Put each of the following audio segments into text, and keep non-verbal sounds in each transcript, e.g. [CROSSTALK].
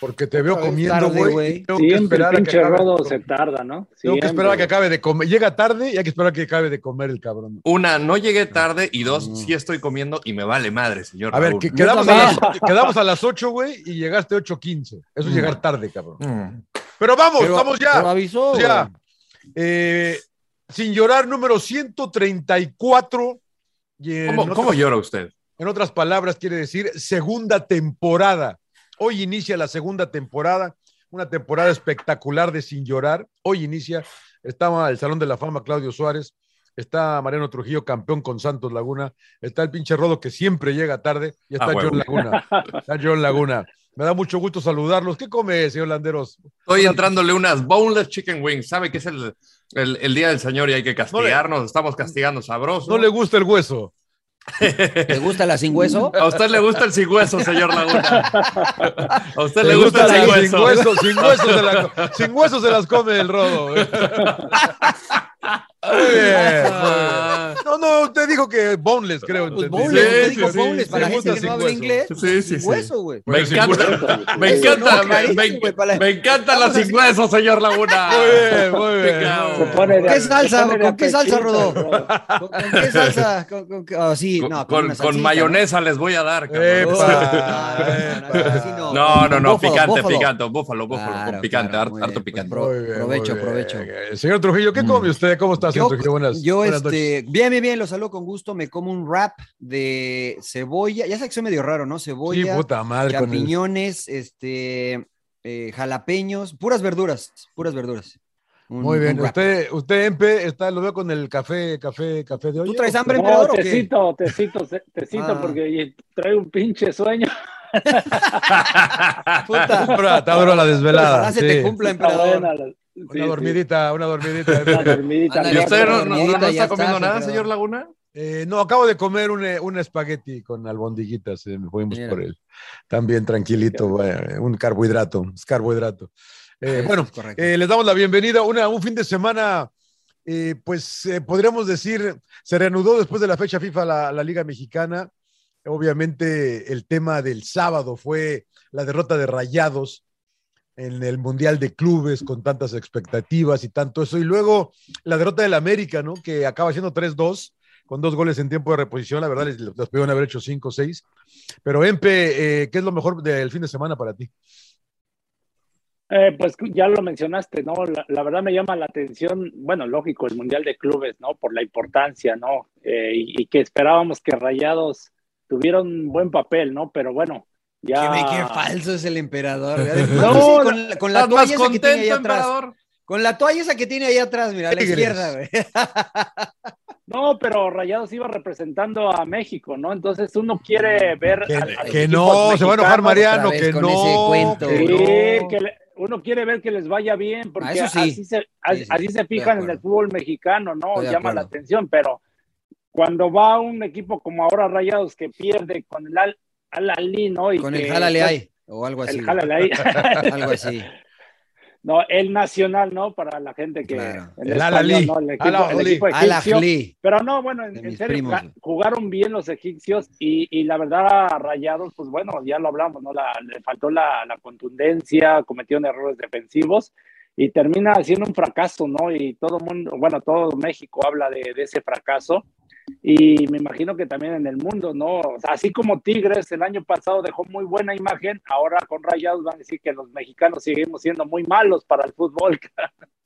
Porque te veo comiendo, güey. güey. Tengo que Siempre esperar a que pinche acabe. de rodo comer. se tarda, ¿no? Tengo que esperar a que acabe de comer. Llega tarde y hay que esperar a que acabe de comer el cabrón. Una, no llegué tarde y dos, sí estoy comiendo y me vale madre, señor. A ver, que- quedamos, a las, quedamos a las 8, güey, y llegaste 8.15. Eso es llegar tarde, cabrón. Mm. Pero vamos, Pero- vamos ya. pero avisó, ya. Eh, sin llorar, número 134. Y ¿Cómo, otras, cómo llora usted? en otras palabras, quiere decir segunda temporada. Hoy inicia la segunda temporada, una temporada espectacular de Sin Llorar. Hoy inicia, estaba el Salón de la Fama Claudio Suárez, está Mariano Trujillo, campeón con Santos Laguna, está el pinche Rodo que siempre llega tarde, y está Ah. John Laguna. Está John Laguna. Me da mucho gusto saludarlos. ¿Qué come, señor Landeros? Estoy entrándole unas boneless chicken wings. ¿Sabe que es el, el, el día del señor y hay que castigarnos? Estamos castigando sabroso. No le gusta el hueso. ¿Te gusta la sin hueso? A usted le gusta el sin hueso, señor Laguna. A usted le Le gusta el sin la- hueso. Sin hueso, sin hueso se, la- sin hueso se las come el rodo. [LAUGHS] No, no, usted dijo que boneless, creo. Pues boneless, Sí, usted sí, dijo sí, boneless, sí, para la gente que no habla inglés. Sí, sí, hueso, güey. Me encanta, me encanta, me, encanta la sin hueso, señor Laguna. Muy bien, muy bien. Picao. muy bien. Pone de- ¿Qué salsa? ¿Con qué salsa? Rodo. ¿Con, [LAUGHS] con qué salsa? ¿Con, con qué? Sí, Con, no, con- una con salsita, mayonesa les voy a dar. [LAUGHS] ¿no? No, no, picante, picante, búfalo, búfalo, Claro, con picante, claro, harto, bien, picante. Provecho, provecho. Señor Trujillo, ¿qué come usted? ¿Cómo está, Yo, Trujillo? Buenas, yo, buenas noches. este, bien, bien, bien, lo saludo con gusto. Me como un wrap de cebolla. Ya sé que soy medio raro, ¿no? Sí, Cebolla, puta madre. con el- champiñones, este, eh, jalapeños, puras verduras, puras verduras. Un- Muy bien. Usted, usted, Empe, está, lo veo con el café, café, café de hoy. ¿Tú traes hambre, No, emperador, o qué? tecito, tecito, tecito, Ah. porque traigo un pinche sueño. [LAUGHS] Puta. Está está duro la desvelada. Ojalá se sí. te cumpla, Está emperador. buena sí, Una sí. dormidita, una dormidita. [LAUGHS] Una dormidita. Ándale, ¿Y usted no, no- no- no Dormidita, ya está comiendo nada, emperador. señor Laguna? Eh, no, acabo de comer un, eh, un espagueti con albondiguitas. eh, fuimos Mira. por él. También tranquilito, eh, un carbohidrato, es carbohidrato. Eh, Eso bueno, eh, les damos la bienvenida. Una, un fin de semana, eh, pues eh, podríamos decir, se reanudó después de la fecha FIFA la, la Liga Mexicana. Obviamente el tema del sábado fue la derrota de Rayados en el Mundial de Clubes con tantas expectativas y tanto eso. Y luego la derrota del América, ¿no? Que acaba siendo 3-2 con dos goles en tiempo de reposición. La verdad, les, les pudieron haber hecho 5-6. Pero, Empe, eh, ¿qué es lo mejor del fin de semana para ti? Eh, pues ya lo mencionaste, ¿no? La, verdad me llama la atención, bueno, lógico, el Mundial de Clubes, ¿no? Por la importancia, ¿no? Eh, y, que esperábamos que Rayados tuvieran un buen papel, ¿no? Pero bueno, ya... Qué, qué falso es el emperador. [LAUGHS] No, con, la- con la ¿Estás más toalla esa que tiene ahí contento, atrás. emperador? Con la toalla esa que tiene ahí atrás, mira, a la izquierda, güey. [LAUGHS] No, pero Rayados iba representando a México, ¿no? Entonces uno quiere ver... Que, a- a los que equipos no, se va a enojar. Mariano, que no. ese cuento. que Sí, no. que le- uno quiere ver que les vaya bien, porque Ah, sí. así se, así, sí, así estoy se de fijan en el fútbol mexicano, ¿no? Estoy Llama la atención, pero cuando va un equipo como ahora Rayados que pierde con el Al, Al Ahly, ¿no? Y Con que- el jálale ahí, o algo así. El jálale ahí. [LAUGHS] Algo así. [LAUGHS] no, el nacional, ¿no? Para la gente que... Claro. El Al español, Ahly. ¿no? El equipo, el egipcio. Pero no, bueno, en, serio, primos. jugaron bien los egipcios y, y la verdad Rayados, pues bueno, ya lo hablamos, ¿no? La- le faltó la, la contundencia, cometieron errores defensivos y termina siendo un fracaso, ¿no? Y todo el mundo, bueno, todo México habla de, de ese fracaso. Y me imagino que también en el mundo, ¿no? O sea, así como Tigres el año pasado dejó muy buena imagen, ahora con Rayados van a decir que los mexicanos seguimos siendo muy malos para el fútbol. [LAUGHS]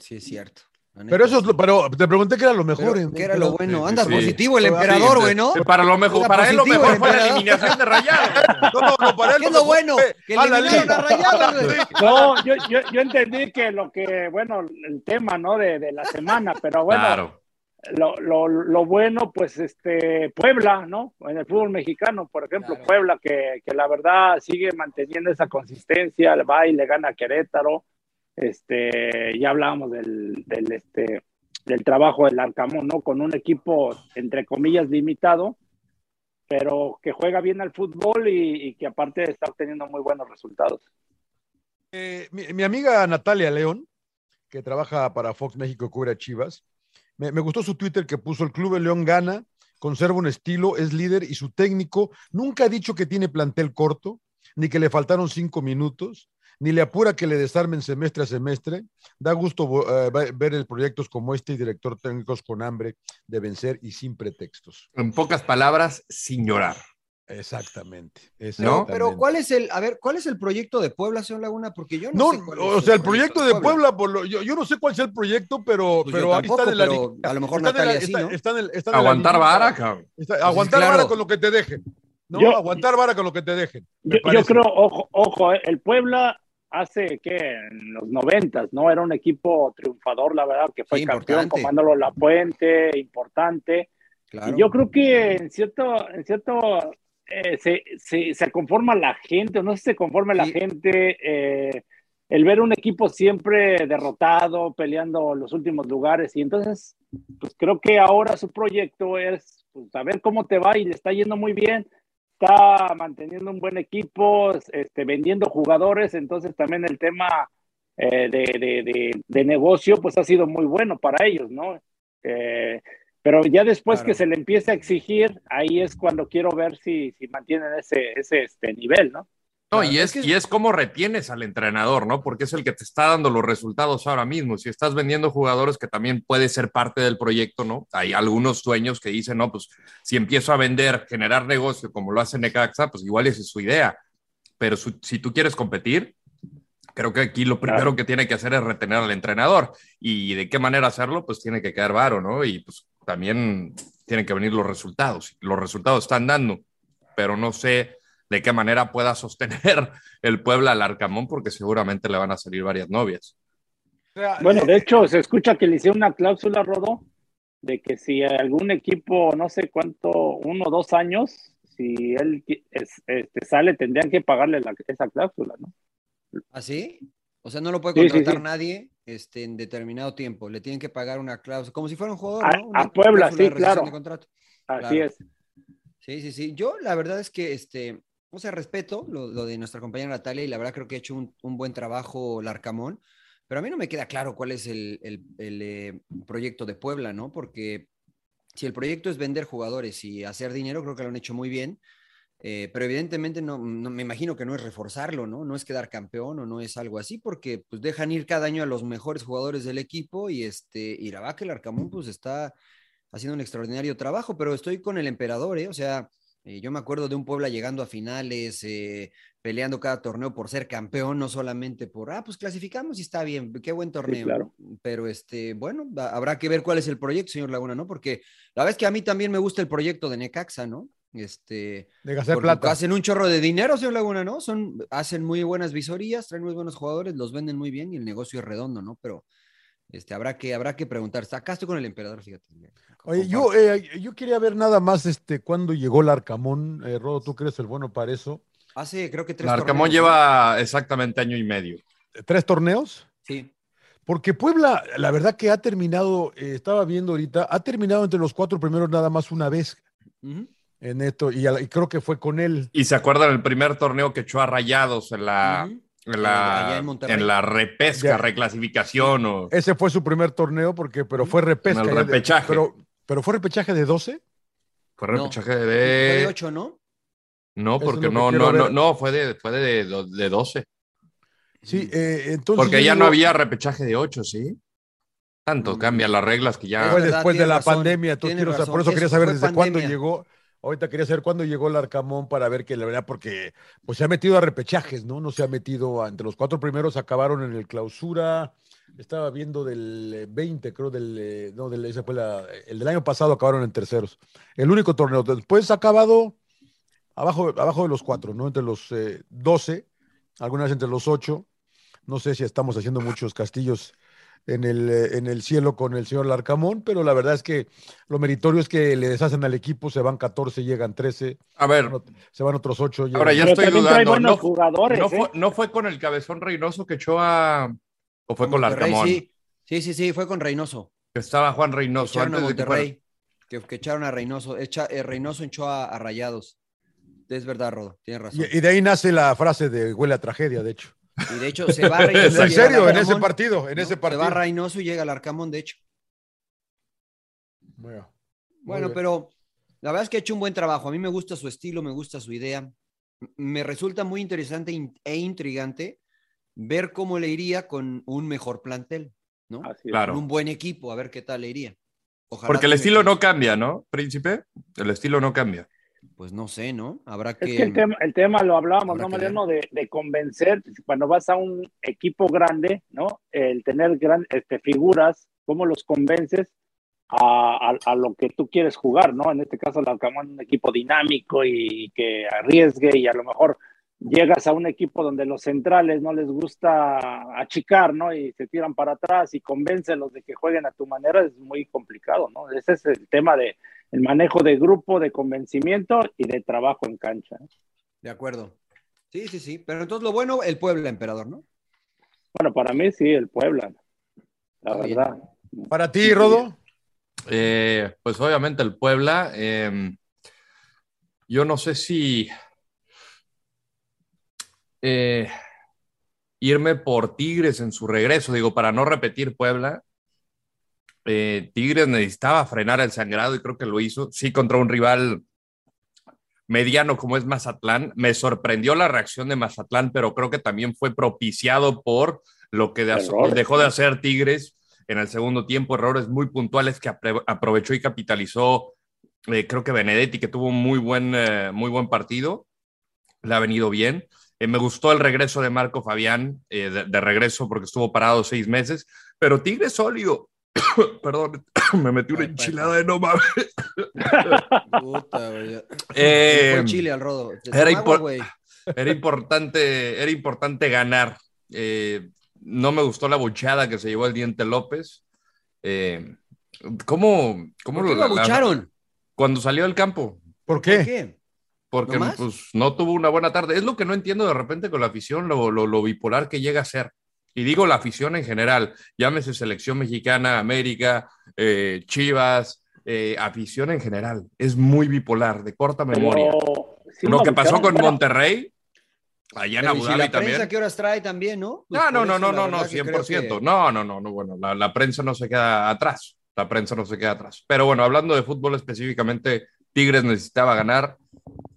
Sí, es cierto. Pero eso es lo, pero te pregunté qué era lo mejor. Pero, ¿Qué era lo bueno? Anda positivo el emperador, güey, ¿no? Para lo mejor, para él lo mejor fue la eliminación de Rayados. [LAUGHS] No, no, no, para él ¿Qué es lo bueno? Que eliminaron a Rayados. [LAUGHS] No, yo, yo, yo entendí que lo que, bueno, el tema, ¿no? De, de la semana, pero bueno. Claro. Lo, lo, lo, bueno, pues este Puebla, ¿no? En el fútbol mexicano, por ejemplo, claro. Puebla, que, que, la verdad sigue manteniendo esa consistencia, va y le gana a Querétaro. Este, ya hablábamos del, del, este, del trabajo del Arcamón, ¿no? Con un equipo, entre comillas, limitado, pero que juega bien al fútbol y, y que aparte está obteniendo muy buenos resultados. Eh, mi, mi, amiga Natalia León, que trabaja para Fox México, cubre a Chivas, me, gustó su Twitter que puso el Club León gana, conserva un estilo, es líder y su técnico nunca ha dicho que tiene plantel corto, ni que le faltaron cinco minutos, ni le apura que le desarmen semestre a semestre. Da gusto uh, ver proyectos como este y director técnicos con hambre de vencer y sin pretextos. En pocas palabras, sin llorar. Exactamente. exactamente. No, pero ¿cuál es el, a ver, cuál es el proyecto de Puebla, señor Laguna? Porque yo no, no, sé o sea, el proyecto, proyecto de Puebla, Puebla lo, yo, yo, no sé cuál es el proyecto, pero, pues pero tampoco, ahí está en la pero a lo mejor Natalia sí, ¿no? Está, en el, está en aguantar vara, cabrón. Está, aguantar claro. vara con lo que te dejen. No, Yo- aguantar vara con lo que te dejen. Yo, creo, ojo, ojo, eh, el Puebla hace que en los noventas, ¿no? Era un equipo triunfador, la verdad, que fue Sí, campeón Manolo La Puente, importante. Claro. Y yo creo que en cierto, en cierto eh, se, se, se conforma la gente, o no sé si se conforma la Sí. gente, eh, el ver un equipo siempre derrotado, peleando los últimos lugares. Y entonces, pues creo que ahora su proyecto es pues, a ver cómo te va y le está yendo muy bien. Está manteniendo un buen equipo, este, vendiendo jugadores, entonces también el tema eh, de, de, de, de negocio pues ha sido muy bueno para ellos, ¿no? Eh, pero ya después Claro. que se le empiece a exigir, ahí es cuando quiero ver si, si mantienen ese, ese este nivel, ¿no? No, y es y es cómo retienes al entrenador, ¿no? Porque es el que te está dando los resultados ahora mismo. Si estás vendiendo jugadores que también puede ser parte del proyecto, ¿no? Hay algunos dueños que dicen, no, pues si empiezo a vender, generar negocio como lo hace Necaxa, pues igual esa es su idea. Pero su- si tú quieres competir, creo que aquí lo primero Claro. que tiene que hacer es retener al entrenador. Y de qué manera hacerlo, pues tiene que quedar varo, ¿no? Y pues también tienen que venir los resultados. Los resultados están dando, pero no sé de qué manera pueda sostener [LAUGHS] el Puebla al Arcamón, porque seguramente le van a salir varias novias. Bueno, eh, de hecho, se escucha que le hicieron una cláusula, Rodó, de que si algún equipo, no sé cuánto, uno o dos años, si él este, sale, tendrían que pagarle la- esa cláusula, ¿no? ¿Ah, sí? O sea, no lo puede Sí, sí, contratar sí. nadie este, en determinado tiempo. Le tienen que pagar una cláusula, como si fuera un jugador, A- ¿no? Una a Puebla, sí, claro. de contrato. Así Claro. es. Sí, sí, sí. Yo la verdad es que, este, o sea, respeto lo, lo de nuestra compañera Natalia y la verdad creo que ha hecho un, un buen trabajo Larcamón, pero a mí no me queda claro cuál es el, el- el, eh, proyecto de Puebla, ¿no? Porque si el proyecto es vender jugadores y hacer dinero, creo que lo han hecho muy bien, eh, pero evidentemente no, no- me imagino que no es reforzarlo, ¿no? No es quedar campeón o no es algo así, porque pues dejan ir cada año a los mejores jugadores del equipo y este, y la que el Arcamón pues está haciendo un extraordinario trabajo, pero estoy con el emperador, ¿eh? O sea, eh, yo me acuerdo de un Puebla llegando a finales, eh, peleando cada torneo por ser campeón, no solamente por, ah, pues clasificamos y está bien, qué buen torneo. claro. Pero este, bueno, ha- habrá que ver cuál es el proyecto, señor Laguna, ¿no? Porque la verdad es que a mí también me gusta el proyecto de Necaxa, ¿no? Este, de hacer porque plata. hacen un chorro de dinero, señor Laguna, ¿no? Son, hacen muy buenas visorías, traen muy buenos jugadores, los venden muy bien y el negocio es redondo, ¿no? Pero este, habrá que, habrá que preguntar. Acá estoy con el emperador, fíjate. Oye, yo, eh, yo quería ver nada más este, cuándo llegó el Arcamón. Eh, Rodo, ¿tú crees el bueno para eso? Hace, creo que El tres Arcamón torneos, lleva exactamente año y medio. ¿Tres torneos? Sí. Porque Puebla, la verdad que ha terminado, eh, estaba viendo ahorita, ha terminado entre los cuatro primeros nada más una vez Ujú. En esto, y, a la- y creo que fue con él. Y se acuerdan el primer torneo que echó a Rayados en la, en la, en la repesca, Ya. reclasificación o Ese fue su primer torneo, porque, pero fue repesca. En el de- repechaje. pero, pero fue repechaje de 12. fue No. repechaje Fue de... de ocho, ¿no? No, porque no, no, no, no, fue de, fue de, de, de 12. Sí, eh, entonces. Porque ya digo- no había repechaje de 8, ¿sí? Tanto cambian las reglas que ya. Fue después de la razón, pandemia, tú razón. por eso Eso quería saber desde cuándo llegó. Ahorita quería saber cuándo llegó el Arcamón para ver que la verdad, porque pues se ha metido a repechajes, ¿no? No se ha metido entre los cuatro primeros, acabaron en el clausura. Estaba viendo del eh, 20, creo, del. eh, No, del, la- el del año pasado acabaron en terceros. El único torneo. Después ha acabado abajo, abajo de los cuatro, ¿no? Entre los eh, 12, algunas entre los ocho. No sé si estamos haciendo muchos castillos en el, eh, en el cielo con el señor Larcamón, pero la verdad es que lo meritorio es que le deshacen al equipo, se van 14, llegan 13. A ver. Se van otros 8. Ahora ya Pero estoy dudando. No, jugadores, no ¿eh? fue, no fue con el cabezón Reynoso que echó a. ¿O fue con Monterrey, Larcamón? Sí, sí, sí, sí, fue con Reynoso. Que estaba Juan Reynoso Echaron a antes de que. Que, que echaron a Reynoso. Echa- eh, Reynoso echó a, a Rayados. Es verdad, Rodo, tienes razón. Y, y de ahí nace la frase de huele a tragedia, de hecho. Y de hecho, se va [LAUGHS] Reynoso. En y llega serio, en ese partido, en ¿no? ese partido. Se va Reynoso y llega el Arcamón, de hecho. Bueno, Bueno, pero la verdad es que ha hecho un buen trabajo. A mí me gusta su estilo, me gusta su idea. Me resulta muy interesante in- e intrigante ver cómo le iría con un mejor plantel, ¿no? Claro. Con un buen equipo, a ver qué tal le iría. Ojalá Porque el estilo no cambia, ¿no, príncipe? El estilo no cambia. Pues no sé, ¿no? Habrá Es que. que el tema, el tema lo hablábamos, ¿no, que Mariano? De, de convencer, cuando vas a un equipo grande, ¿no? El tener gran, este, figuras, ¿cómo los convences a, a- a lo que tú quieres jugar, ¿no? En este caso, el Alcamón, un equipo dinámico y que arriesgue y a lo mejor llegas a un equipo donde los centrales no les gusta achicar, ¿no? Y se tiran para atrás y convéncelos de que jueguen a tu manera, es muy complicado, ¿no? Ese es el tema de el manejo de grupo, de convencimiento y de trabajo en cancha. De acuerdo. Sí, sí, sí. Pero entonces lo bueno, el Puebla, emperador, ¿no? Bueno, para mí sí, el Puebla, la Está bien. verdad. Para ti, Rodo. Eh, pues obviamente el Puebla. eh, yo no sé si eh, irme por Tigres en su regreso, digo, para no repetir Puebla. Eh, Tigres necesitaba frenar el sangrado y creo que lo hizo. Sí, contra un rival mediano como es Mazatlán. Me sorprendió la reacción de Mazatlán, pero creo que también fue propiciado por lo que de- dejó de hacer Tigres en el segundo tiempo, errores muy puntuales que aprovechó y capitalizó, eh, creo que Benedetti, que tuvo un muy buen, eh, muy buen partido, le ha venido bien. Eh, me gustó el regreso de Marco Fabián, de, de regreso porque estuvo parado seis meses, pero Tigres sólido. [COUGHS] Perdón, [COUGHS] me metí una pa, enchilada de no mames. [LAUGHS] Puta, güey. Eh, Chile al rodo. Era impor- [LAUGHS] importante, era importante ganar. Eh, no me gustó la buchada que se llevó el Diente López. Eh, ¿Cómo, cómo ¿Por qué lo la- abucharon? Cuando salió del campo. ¿Por ¿Por qué? qué? Porque pues, no tuvo una buena tarde. Es lo que no entiendo de repente con la afición, lo, lo- lo bipolar que llega a ser. Y digo la afición en general, llámese selección mexicana, América, eh, Chivas, eh, afición en general. Es muy bipolar, de corta memoria. Pero, sí lo que pasó con Monterrey, allá en Pero, ¿y Abu si Dhabi la también. prensa qué horas trae también, ¿no? Pues No, no, no, no, no, no, verdad que creo 100%. que- No, no, no, no, bueno, la, la prensa no se queda atrás. La prensa no se queda atrás. Pero bueno, hablando de fútbol específicamente, Tigres necesitaba ganar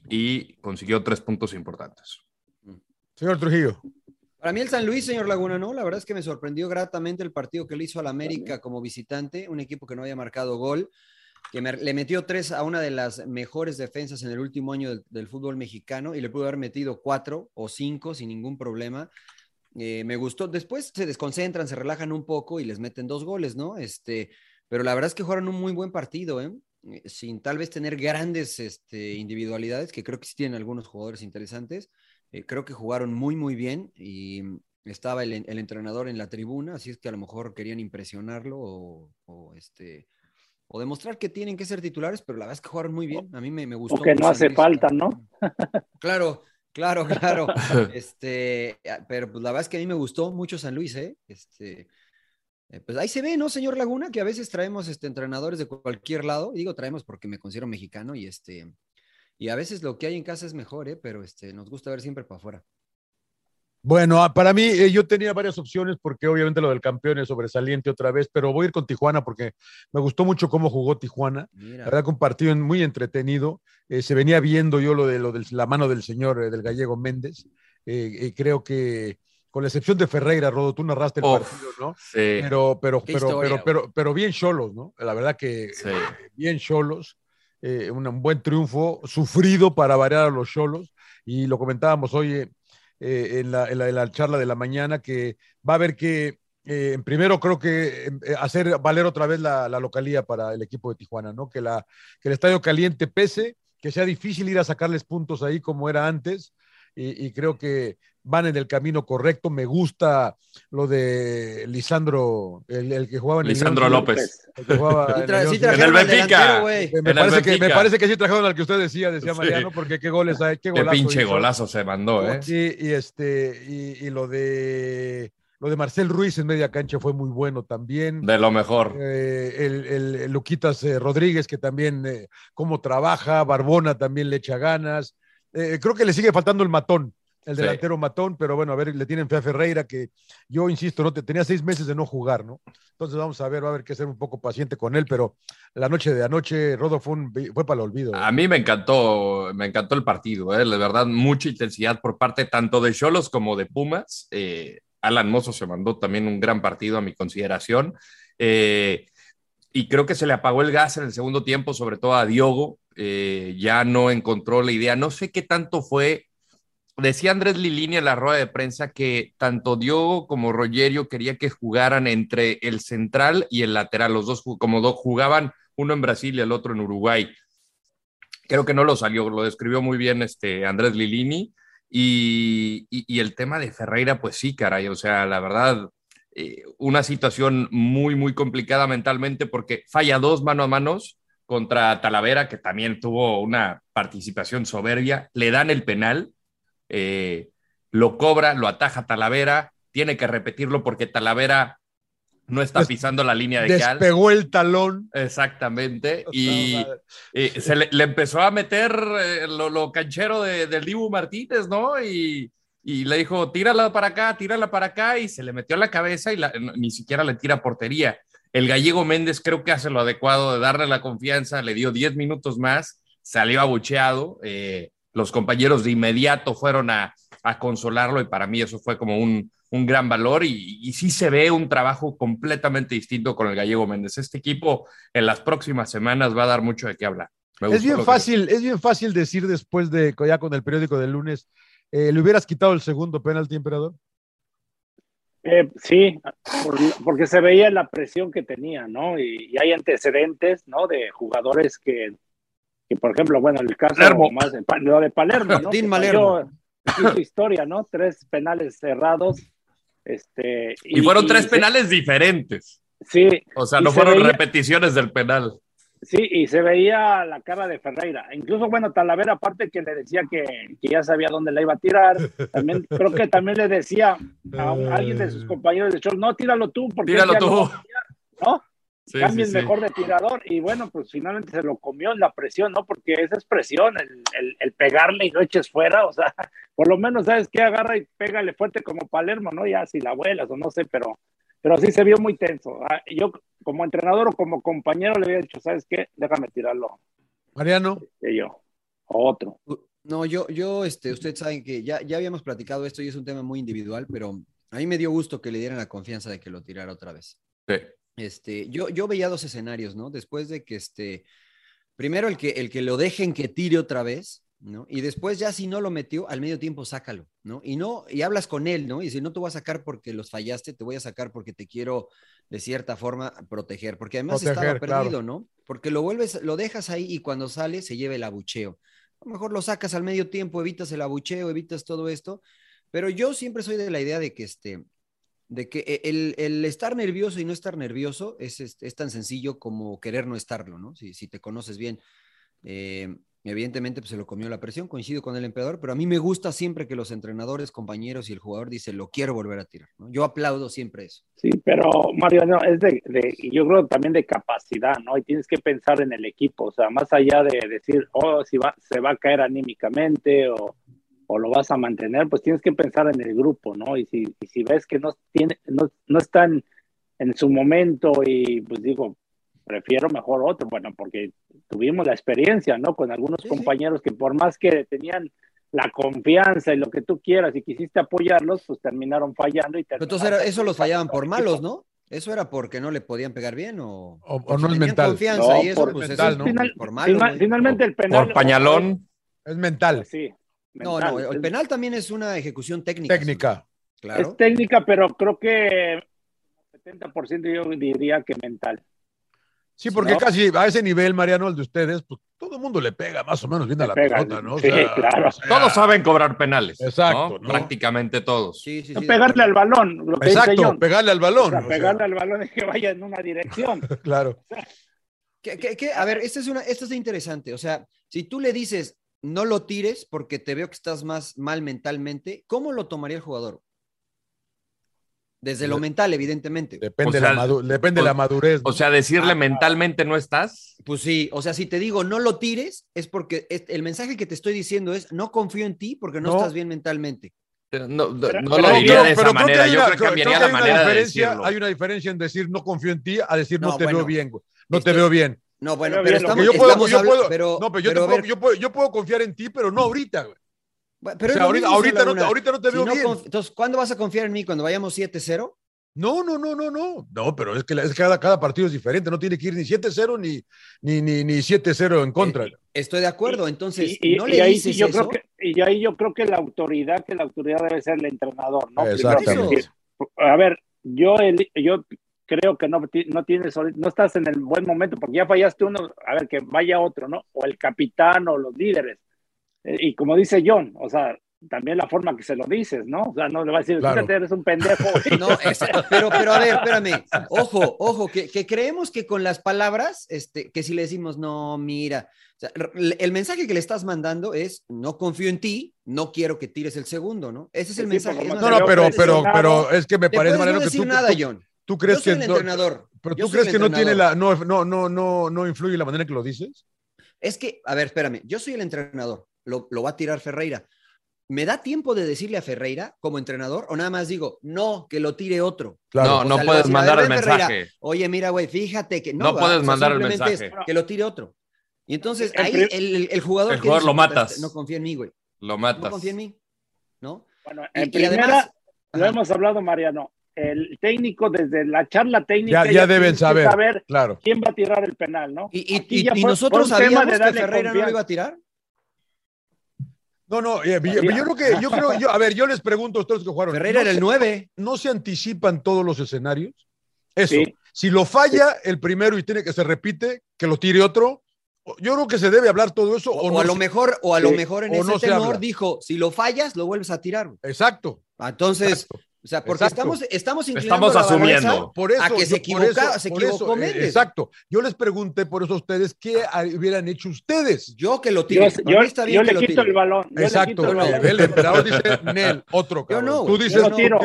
y consiguió tres puntos importantes. Señor Trujillo. Para mí el San Luis, señor Laguna, no, la verdad es que me sorprendió gratamente el partido que le hizo al América como visitante, un equipo que no había marcado gol, que me- le metió tres a una de las mejores defensas en el último año del, del fútbol mexicano y le pudo haber metido cuatro o cinco sin ningún problema. Eh, me gustó. Después se desconcentran, se relajan un poco y les meten dos goles, ¿no? Este, pero la verdad es que jugaron un muy buen partido, ¿eh? Eh, Sin tal vez tener grandes este, individualidades, que creo que sí tienen algunos jugadores interesantes. Eh, creo que jugaron muy, muy bien y mm, estaba el, el entrenador en la tribuna, así es que a lo mejor querían impresionarlo o, o, este, o demostrar que tienen que ser titulares, pero la verdad es que jugaron muy bien. A mí me, me gustó. o que no hace falta, ¿no? [LAUGHS] Claro, claro, claro. [LAUGHS] este, pero pues la verdad es que a mí me gustó mucho San Luis, ¿eh? Este, eh, pues ahí se ve, ¿no, señor Laguna? Que a veces traemos este, entrenadores de cualquier lado. Y digo traemos porque me considero mexicano y este, y a veces lo que hay en casa es mejor, ¿eh? Pero este, nos gusta ver siempre para afuera. Bueno, ah, para mí eh, yo tenía varias opciones porque obviamente lo del campeón es sobresaliente otra vez, pero voy a ir con Tijuana porque me gustó mucho cómo jugó Tijuana. Mira. La verdad que un partido muy entretenido. Eh, se venía viendo yo lo de, lo de la mano del señor, eh, del gallego Méndez. Eh, eh, creo que con la excepción de Ferreira, Rodo, tú narraste el Uf, partido, ¿no? sí. Pero, pero, pero, historia, pero, pero, pero bien cholos, ¿no? La verdad que Sí. eh, bien cholos, eh, un, buen triunfo, sufrido para variar a los cholos, y lo comentábamos hoy eh, en, la, en la- charla de la mañana, que va a haber que, eh, primero creo que hacer valer otra vez la, la localía para el equipo de Tijuana, ¿no? Que, la, que el estadio caliente pese, que sea difícil ir a sacarles puntos ahí como era antes, y, y creo que van en el camino correcto. Me gusta lo de Lisandro, el, el que jugaba en el Lisandro León, López. el que jugaba en el sí En el Benfica. me, En el parece que, me Benfica. parece que sí trajeron al que usted decía, decía Sí. Mariano, porque qué goles hay, qué Qué golazo pinche hizo. golazo se mandó, ¿eh? Sí, y este, y, y lo de lo de Marcel Ruiz en media cancha fue muy bueno también. De lo mejor. Eh, el, el- el Luquitas eh, Rodríguez, que también eh, cómo trabaja, Barbona también le echa ganas. Eh, creo que le sigue faltando el matón, el Sí. delantero matón, pero bueno, a ver, le tienen fe a Ferreira, que yo insisto, no te, tenía seis meses de no jugar, ¿no? Entonces vamos a ver, va a haber que ser un poco paciente con él, pero la noche de anoche, Rodo fue, un- fue para el olvido. ¿eh? A mí me encantó, me encantó el partido, ¿eh? de verdad, mucha intensidad por parte tanto de Cholos como de Pumas. Eh, Alan Mozo se mandó también un gran partido a mi consideración. Y creo que se le apagó el gas en el segundo tiempo, sobre todo a Diogo. Eh, ya no encontró la idea. No sé qué tanto fue. Decía Andrés Lilini en la rueda de prensa que tanto Diogo como Rogerio quería que jugaran entre el central y el lateral, los dos como dos jugaban uno en Brasil y el otro en Uruguay creo que no lo salió, lo describió muy bien este Andrés Lilini. Y, y- y el tema de Ferreira, pues sí, caray, o sea, la verdad, eh, una situación muy, muy complicada mentalmente porque falla dos mano a manos contra Talavera, que también tuvo una participación soberbia, le dan el penal, eh, lo cobra, lo ataja Talavera, tiene que repetirlo porque Talavera no está Des- pisando la línea de cal. Despegó el talón. Exactamente. [LAUGHS] Y se le, le empezó a meter eh, lo, lo canchero de, del Dibu Martínez, ¿no? Y, y le dijo, tírala para acá, tírala para acá, y se le metió a la cabeza y la- ni siquiera le tira portería. El gallego Méndez creo que hace lo adecuado de darle la confianza, le dio 10 minutos más, salió abucheado. eh, los compañeros de inmediato fueron a, a consolarlo y para mí eso fue como un, un gran valor y, y sí se ve un trabajo completamente distinto con el gallego Méndez. Este equipo en las próximas semanas va a dar mucho de qué hablar. Es bien que- fácil, es bien fácil decir después de ya con el periódico del lunes, eh, ¿le hubieras quitado el segundo penalti, emperador? Eh, sí, por- porque se veía la presión que tenía, ¿no? Y, y hay antecedentes, ¿no? De jugadores que, que, por ejemplo, bueno, el caso Palermo. más de, lo de Palermo, ¿no? Martín falló- hizo historia, ¿no? Tres penales cerrados. Este, Y fueron tres penales diferentes. Sí, O sea, no se fueron veía- repeticiones del penal. Sí, y se veía la cara de Ferreira. Incluso, bueno, Talavera, aparte que le decía que, que ya sabía dónde la iba a tirar, también [LAUGHS] creo que también le decía a, un- a alguien de sus compañeros de show, no, tíralo tú, porque Tíralo tú. lo va a tirar", ¿no? Sí, Cambien sí, sí. mejor de tirador. Y bueno, pues finalmente se lo comió en la presión, ¿no? Porque esa es presión, el, el- el pegarle y lo eches fuera, o sea, [LAUGHS] por lo menos, ¿sabes qué? Agarra y pégale fuerte como Palermo, ¿no? Ya si la vuelas o no sé, pero, pero sí se vio muy tenso. Ah, Yo, como entrenador o como compañero, le había dicho, ¿sabes qué? Déjame tirarlo Mariano, que yo. Otro. No, yo, yo, este, ustedes saben que ya, ya habíamos platicado esto y es un tema muy individual, pero a mí me dio gusto que le dieran la confianza de que lo tirara otra vez. Sí. Este, yo, yo veía dos escenarios, ¿no? Después de que este, primero el que, el que lo dejen que tire otra vez, ¿no? Y después ya si no lo metió, al medio tiempo sácalo, ¿no? Y no, y hablas con él, ¿no? Y si no te voy a sacar porque los fallaste, te voy a sacar porque te quiero de cierta forma proteger, porque además Proteger, estaba perdido, claro. ¿no? Porque lo vuelves, lo dejas ahí y cuando sale se lleva el abucheo. A lo mejor lo sacas al medio tiempo, evitas el abucheo, evitas todo esto, pero yo siempre soy de la idea de que este, de que e, el, el estar nervioso y no estar nervioso es, es, es tan sencillo como querer no estarlo, ¿no? Si, si te conoces bien. Eh, evidentemente, pues se lo comió la presión, coincido con el emperador, pero a mí me gusta siempre que los entrenadores, compañeros y el jugador dicen, lo quiero volver a tirar, ¿no? Yo aplaudo siempre eso. Sí, pero Mario, no, es de, de- yo creo también de capacidad, ¿no? Y tienes que pensar en el equipo, o sea, más allá de decir, oh, si va, se va a caer anímicamente o, o lo vas a mantener, pues tienes que pensar en el grupo, ¿no? Y si, y si ves que no, tiene, no, no están en su momento y pues digo, prefiero mejor otro, bueno, porque tuvimos la experiencia, ¿no? Con algunos Sí, sí. compañeros que por más que tenían la confianza y lo que tú quieras y quisiste apoyarlos, pues terminaron fallando y Pero terminaron entonces era- eso los fallaban por malos, ¿no? ¿Eso era porque no le podían pegar bien o, O- o no es mental. confianza No, y eso, por pues mental, eso ¿no? es Final- por malo. final- güey. finalmente el penal. Por pañalón. Es mental, Sí. No, mental. no, el penal también es una ejecución técnica. técnica. Claro. Es técnica, pero creo que 70% yo diría que mental. Sí, porque ¿No? casi a ese nivel, Mariano, el de ustedes, pues todo el mundo le pega más o menos bien a la pega, pelota, ¿no? O sí, sea, claro. o sea, Todos saben cobrar penales. Exacto, ¿no? ¿no? Prácticamente todos. Sí, sí, pegarle al balón, lo que dice Exacto, John. pegarle al O balón. sea, o sea, pegarle al balón y que vaya en una dirección. [LAUGHS] claro. ¿Qué- qué- qué? A ver, esta es una, esto es interesante. O sea, si tú le dices no lo tires porque te veo que estás más mal mentalmente, ¿cómo lo tomaría el jugador? Desde lo De- mental, evidentemente. Depende, O sea, la, depende o- la madurez. ¿no? O sea, decirle Ah, mentalmente no estás. Pues sí, o sea, si te digo no lo tires, es porque es- el mensaje que te estoy diciendo es no confío en ti porque no, No. estás bien mentalmente. No, no Pero- lo pero- diría de pero esa creo manera. hay Yo una- creo que cambiaría creo la manera de decirlo. Hay una diferencia en decir no confío en ti a decir no, No, te bueno. veo bien, güey. No te Estoy- veo bien. No, bueno, Pero pero lo estamos, yo puedo, estamos yo puedo- pero, no, pero yo, pero puedo, ver, yo, puedo, yo puedo confiar en ti, pero no ahorita, güey. Pero o sea, ahorita, ahorita, no, ahorita no te Si veo no bien. Entonces, ¿cuándo vas a confiar en mí? ¿Cuando vayamos 7-0? No, no, no, no, no. No, pero es que, la- es que cada, cada partido es diferente. No tiene que ir ni 7-0 ni, ni, ni, ni 7-0 en contra. Eh, Estoy de acuerdo, entonces Y, y- no y le ahí dices yo eso. creo que y ahí yo creo que la autoridad que la autoridad debe ser el entrenador no Exactamente. a ver yo el- yo creo que no no tienes no estás en el buen momento porque ya fallaste uno a ver que vaya otro no o el capitán o los líderes y como dice John o sea también la forma que se lo dices no o sea no le va a decir Claro. eres un pendejo [LAUGHS] No, es- pero, pero a ver, espérame. Ojo, ojo, que, que creemos que con las palabras, este, que si le decimos, no, mira, o sea, el mensaje que le estás mandando es, no confío en ti, no quiero que tires el segundo, ¿no? Ese es el Sí, mensaje. es No, no, veo pero, pero, pero es que me parece, no Mariano, que decir tú, nada, tú- John. tú crees Yo soy que el no, entrenador. pero tú crees que no tiene la, no, no, no, no, no influye la manera en que lo dices. Es que, a ver, espérame, yo soy el entrenador, lo, lo va a tirar Ferreira. ¿Me da tiempo de decirle a Ferreira como entrenador o nada más digo, no, que lo tire otro? Claro. No, O no sea, puedes decir, mandar a el Ferreira, mensaje. Oye, mira, güey, fíjate que no. No va, puedes o sea, mandar el simplemente es mensaje. que lo tire otro. Y entonces El ahí el, el- el jugador. El que jugador dice, lo "Puta, matas". No confía en mí, güey. Lo No matas. confía en mí. ¿No? Bueno, Y- en y primera además- lo Ajá. hemos hablado Mariano el técnico desde la charla técnica Ya, ya deben saber, claro. quién va a tirar el penal, ¿no? Y, y- Aquí y- ya y fue- nosotros sabíamos de que Ferreira no lo iba a tirar. No, no, eh, yo, yo creo que, yo creo, yo, a ver, yo les pregunto a ustedes que jugaron. Ferreira ¿no era el se- 9. ¿No se anticipan todos los escenarios? Eso. Sí. Si lo falla el primero y tiene que se repite, que lo tire otro. Yo creo que se debe hablar todo eso. O, O, no a lo se- mejor, o a lo mejor en ese no tenor dijo, si lo fallas, lo vuelves a tirar. Exacto. Entonces, exacto. O sea, porque Exacto. estamos, estamos inclinando Estamos la asumiendo. Por eso, a que se yo- por equivoca, eso- se por equivocó eso, eh. Exacto. Yo les pregunté por eso a ustedes qué hubieran hecho ustedes. Yo que lo Yo, tire. Para yo- mí está bien yo que le quito el balón. yo le Exacto. quito el balón. El emperador dice Nel, otro Yo cabrón. no, Tú dices Yo lo no, tiro.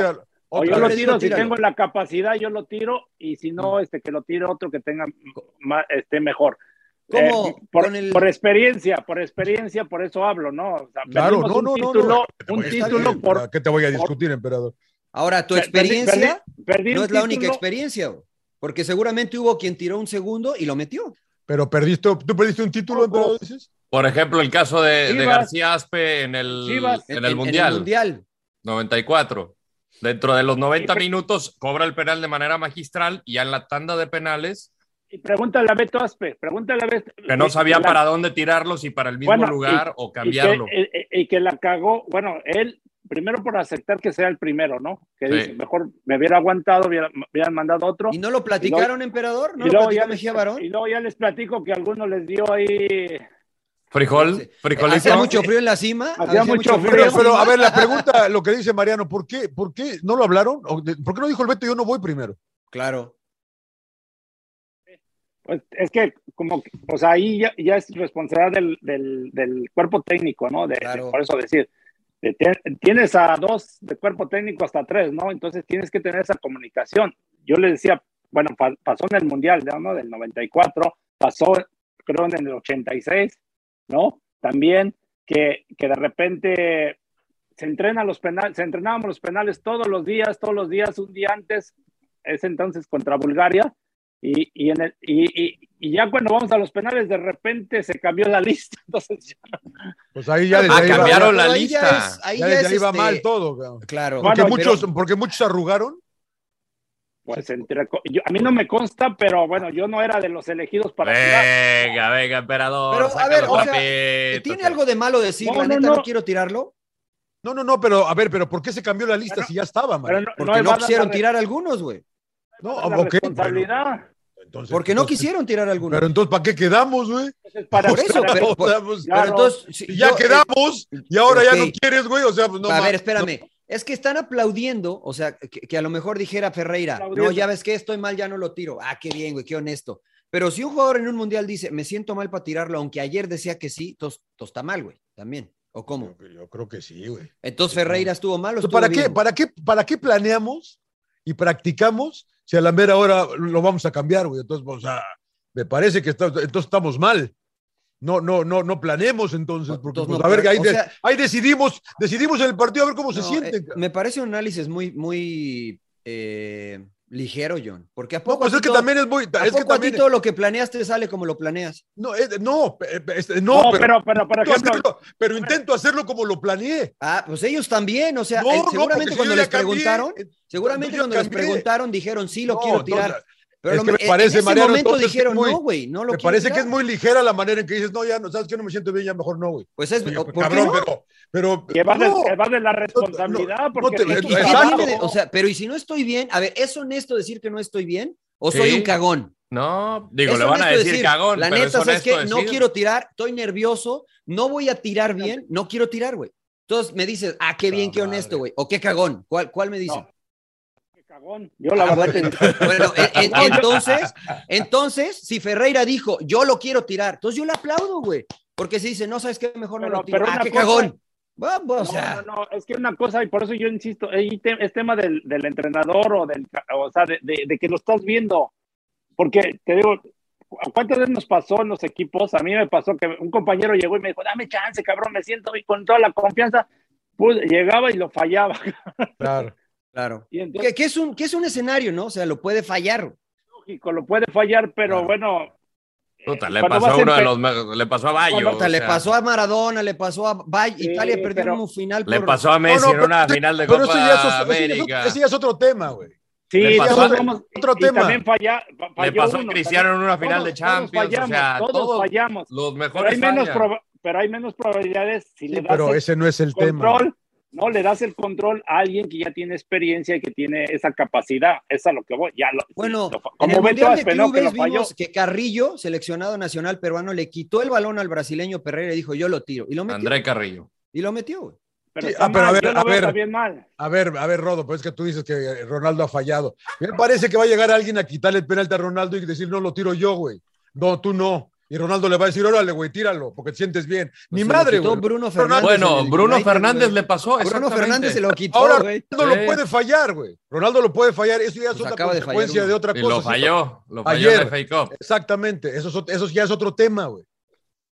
O yo lo tiro, si tíralo. tengo la capacidad, yo lo tiro, y si no, este, que lo tire otro que tenga más, esté mejor. ¿Cómo Eh, por, el- por experiencia, por experiencia, por eso hablo, ¿no? O sea, Claro, no, un no, no, título, no. un título bien, por... ¿Qué te voy a discutir, emperador? Ahora, tu experiencia perdí- perdí no es la única experiencia, porque seguramente hubo quien tiró un segundo y lo metió. Pero perdiste, ¿tú perdiste un título, dices? Por ejemplo, el caso de. García Aspe en el, Chivas. en el Mundial, mundial. 94. Dentro de los 90 Sí, pero- minutos cobra el penal de manera magistral y ya en la tanda de penales Y pregúntale a Beto Aspe, pregúntale a Beto... que no sabía la- para dónde tirarlos y para el mismo Bueno, lugar y- o y cambiarlo. que, y que la cagó, bueno, él primero por aceptar que sea el primero, ¿no? Que Sí. dice, mejor me hubiera aguantado, hubiera, me hubieran mandado otro. ¿Y no lo platicaron, emperador? ¿No y lo luego, platicó ya Mejía Barón? y luego ya les platico que alguno les dio ahí... Frijol, frijolito. Hacía mucho frío en la cima. Hacía mucho en Pero, a ver, la pregunta, [LAUGHS] lo que dice Mariano, ¿por qué, por qué no lo hablaron? ¿O de- ¿Por qué no dijo el Beto yo no voy primero? Claro. Pues es que como, o sea, ahí ya, ya es responsabilidad del, del, del cuerpo técnico, ¿no? De, Claro. de- por eso decir, de tienes a dos de cuerpo técnico hasta tres, ¿no? Entonces tienes que tener esa comunicación. Yo le decía, bueno, pa- pasó en el Mundial, ¿no? Del 94, pasó creo en el 86, ¿no? También que, que de repente se entrenan los penales, se entrenábamos los penales todos los días, todos los días, un día antes, es entonces contra Bulgaria, Y, y, en el, y, y, y ya cuando vamos a los penales, de repente se cambió la [LAUGHS] lista. Entonces ya. Pues ahí ya desde Ah, ahí cambiaron Pero la ahí ya lista. es- ahí ya es, va este, mal todo. Claro. Porque, Bueno, muchos, pero- porque muchos arrugaron. Pues entre, yo- a mí no me consta, pero bueno, yo no era de los elegidos para jugar. Venga, venga, emperador. Pero, a ver, o sea. ¿Tiene algo de malo decir, No, la no, neta, no, no. quiero tirarlo? No, no, no, pero a ver, pero ¿por qué se cambió la lista Pero- si ya estaba, man? Porque no quisieron tirar algunos, güey. No, la ok, responsabilidad. pero- entonces- Porque no entonces- quisieron tirar algunos. Pero entonces, ¿para qué quedamos, güey? Para, Por eso, pero- [LAUGHS] O sea, pues, Pero Claro. entonces, si ya yo- quedamos y ahora ya no quieres, güey. O sea, pues no a ver, espérame. Es que están aplaudiendo, o sea, que, que a lo mejor dijera Ferreira, Aplaudiendo. no, ya ves que estoy mal, ya no lo tiro. Ah, qué bien, güey, qué honesto. Pero si un jugador en un mundial dice, me siento mal para tirarlo, aunque ayer decía que sí, entonces entonces está mal, güey, también. ¿O cómo? Yo, yo creo que sí, güey. Entonces Ferreira estuvo mal o Entonces, estuvo ¿Para qué, para, qué, ¿Para qué planeamos y practicamos si a la mera hora lo vamos a cambiar, güey? Entonces, o sea, me parece que está- entonces estamos mal. No, no, no, no planeemos entonces, porque Entonces, pues, no, a ver, ahí, de- sea- ahí decidimos, decidimos en el partido a ver cómo se No, sienten. eh, me parece un análisis muy, muy eh, ligero, John. Porque a No, poco, pues a es que todo- también es muy. ¿a Es que también, todo lo que planeaste sale como lo planeas? no, es- no, eh, este, no, No, pero, pero, pero, por intento ejemplo, hacerlo, pero intento hacerlo como lo planeé. Ah, pues ellos también, o sea, No, eh, seguramente cuando les cambié, preguntaron, seguramente yo cuando les preguntaron dijeron, sí, lo No, quiero tirar. Pero es que me en- parece, en ese Mariano, momento entonces, que dijeron, muy- no, güey, no lo Me parece que tirar". es muy ligera la manera en que dices, no, ya no, sabes que no me siento bien, ya mejor no, güey. Pues es, Oye, ¿por qué cabrón, no? pero, pero que va, no, de, que la responsabilidad, no porque te- ¿Y- y qué Exacto. tiene de- o sea, pero ¿y si no estoy bien? A ver, ¿es honesto decir que no estoy bien? ¿O soy Sí. un cagón? No, digo, le van a honesto decir, cagón. La pero neta, es ¿sabes qué? honesto No decir. quiero tirar, estoy nervioso, no voy a tirar bien, no quiero tirar, güey. Entonces me dices, ah, qué bien, qué honesto, güey. O qué cagón. ¿Cuál, cuál me dices? No. Cagón. Yo la Ah, verdad bueno, que- [LAUGHS] bueno, en- en- entonces, entonces, si Ferreira dijo, yo lo quiero tirar, entonces yo le aplaudo, güey. Porque si dice, no sabes qué, mejor no Pero- lo tiro. pero Ah, qué cosa- cagón. Pues, o No, sea, no, no, es que una cosa, y por eso yo insisto, te- es tema del, del entrenador o del, o sea, de, de- de que lo estás viendo. Porque te digo, ¿cuántas veces nos pasó en los equipos? A mí me pasó que un compañero llegó y me dijo, dame chance, cabrón, me siento y con toda la confianza. Pues llegaba y lo fallaba. Claro. Claro. Y entonces, Que, que es un, que es un escenario, ¿no? O sea, lo puede fallar. lógico, lo puede fallar, pero Claro. bueno. Puta, eh, le cuando pasó a uno de los le pasó a Bayo. Puta, o le pasó a Maradona, le pasó a Bay, Sí, Italia perdió pero- en un final Le pasó a Messi No, no, en una final de Pero Copa eso ya es, ese ya es América. otro- ese ya es otro tema, güey. Sí, Le pasó- otro y tema. también falla, fa- Le pasó a Cristiano en una final de todos Champions. o fallamos, sea, todos, todos fallamos. los Pero mejores hay, menos pero hay menos probabilidades si Sí, le das pero ese no es el tema. No le das el control a alguien que ya tiene experiencia y que tiene esa capacidad. Es a lo que voy. Ya lo, Bueno, lo- en como el Beto Mundial de Aspe, ¿no? que lo falló. vimos que Carrillo, seleccionado nacional peruano, le quitó el balón al brasileño Pereira y dijo, yo lo tiro. Y lo metió. André Carrillo. Y lo metió, güey. Pero Sí, ah, pero a mal, ver, yo lo a ver. mal. A ver, a ver, Rodo, pues es que tú dices que Ronaldo ha fallado. Me parece que va a llegar alguien a quitarle el penalti a Ronaldo y decir, no lo tiro yo, güey. No, tú no. Y Ronaldo le va a decir, órale, güey, tíralo, porque te sientes bien. Ni Pues se lo madre, güey. Bruno Fernández. Bueno, Bruno United, Fernández güey. le pasó. Bruno. Fernández se lo quitó, Ahora güey. Ronaldo Sí. lo puede fallar, güey. Ronaldo lo puede fallar. Eso ya es Pues otra de fallar consecuencia de otra Y cosa. lo falló. Lo falló Ayer. en el. Exactamente. Eso, ya es otro tema, güey.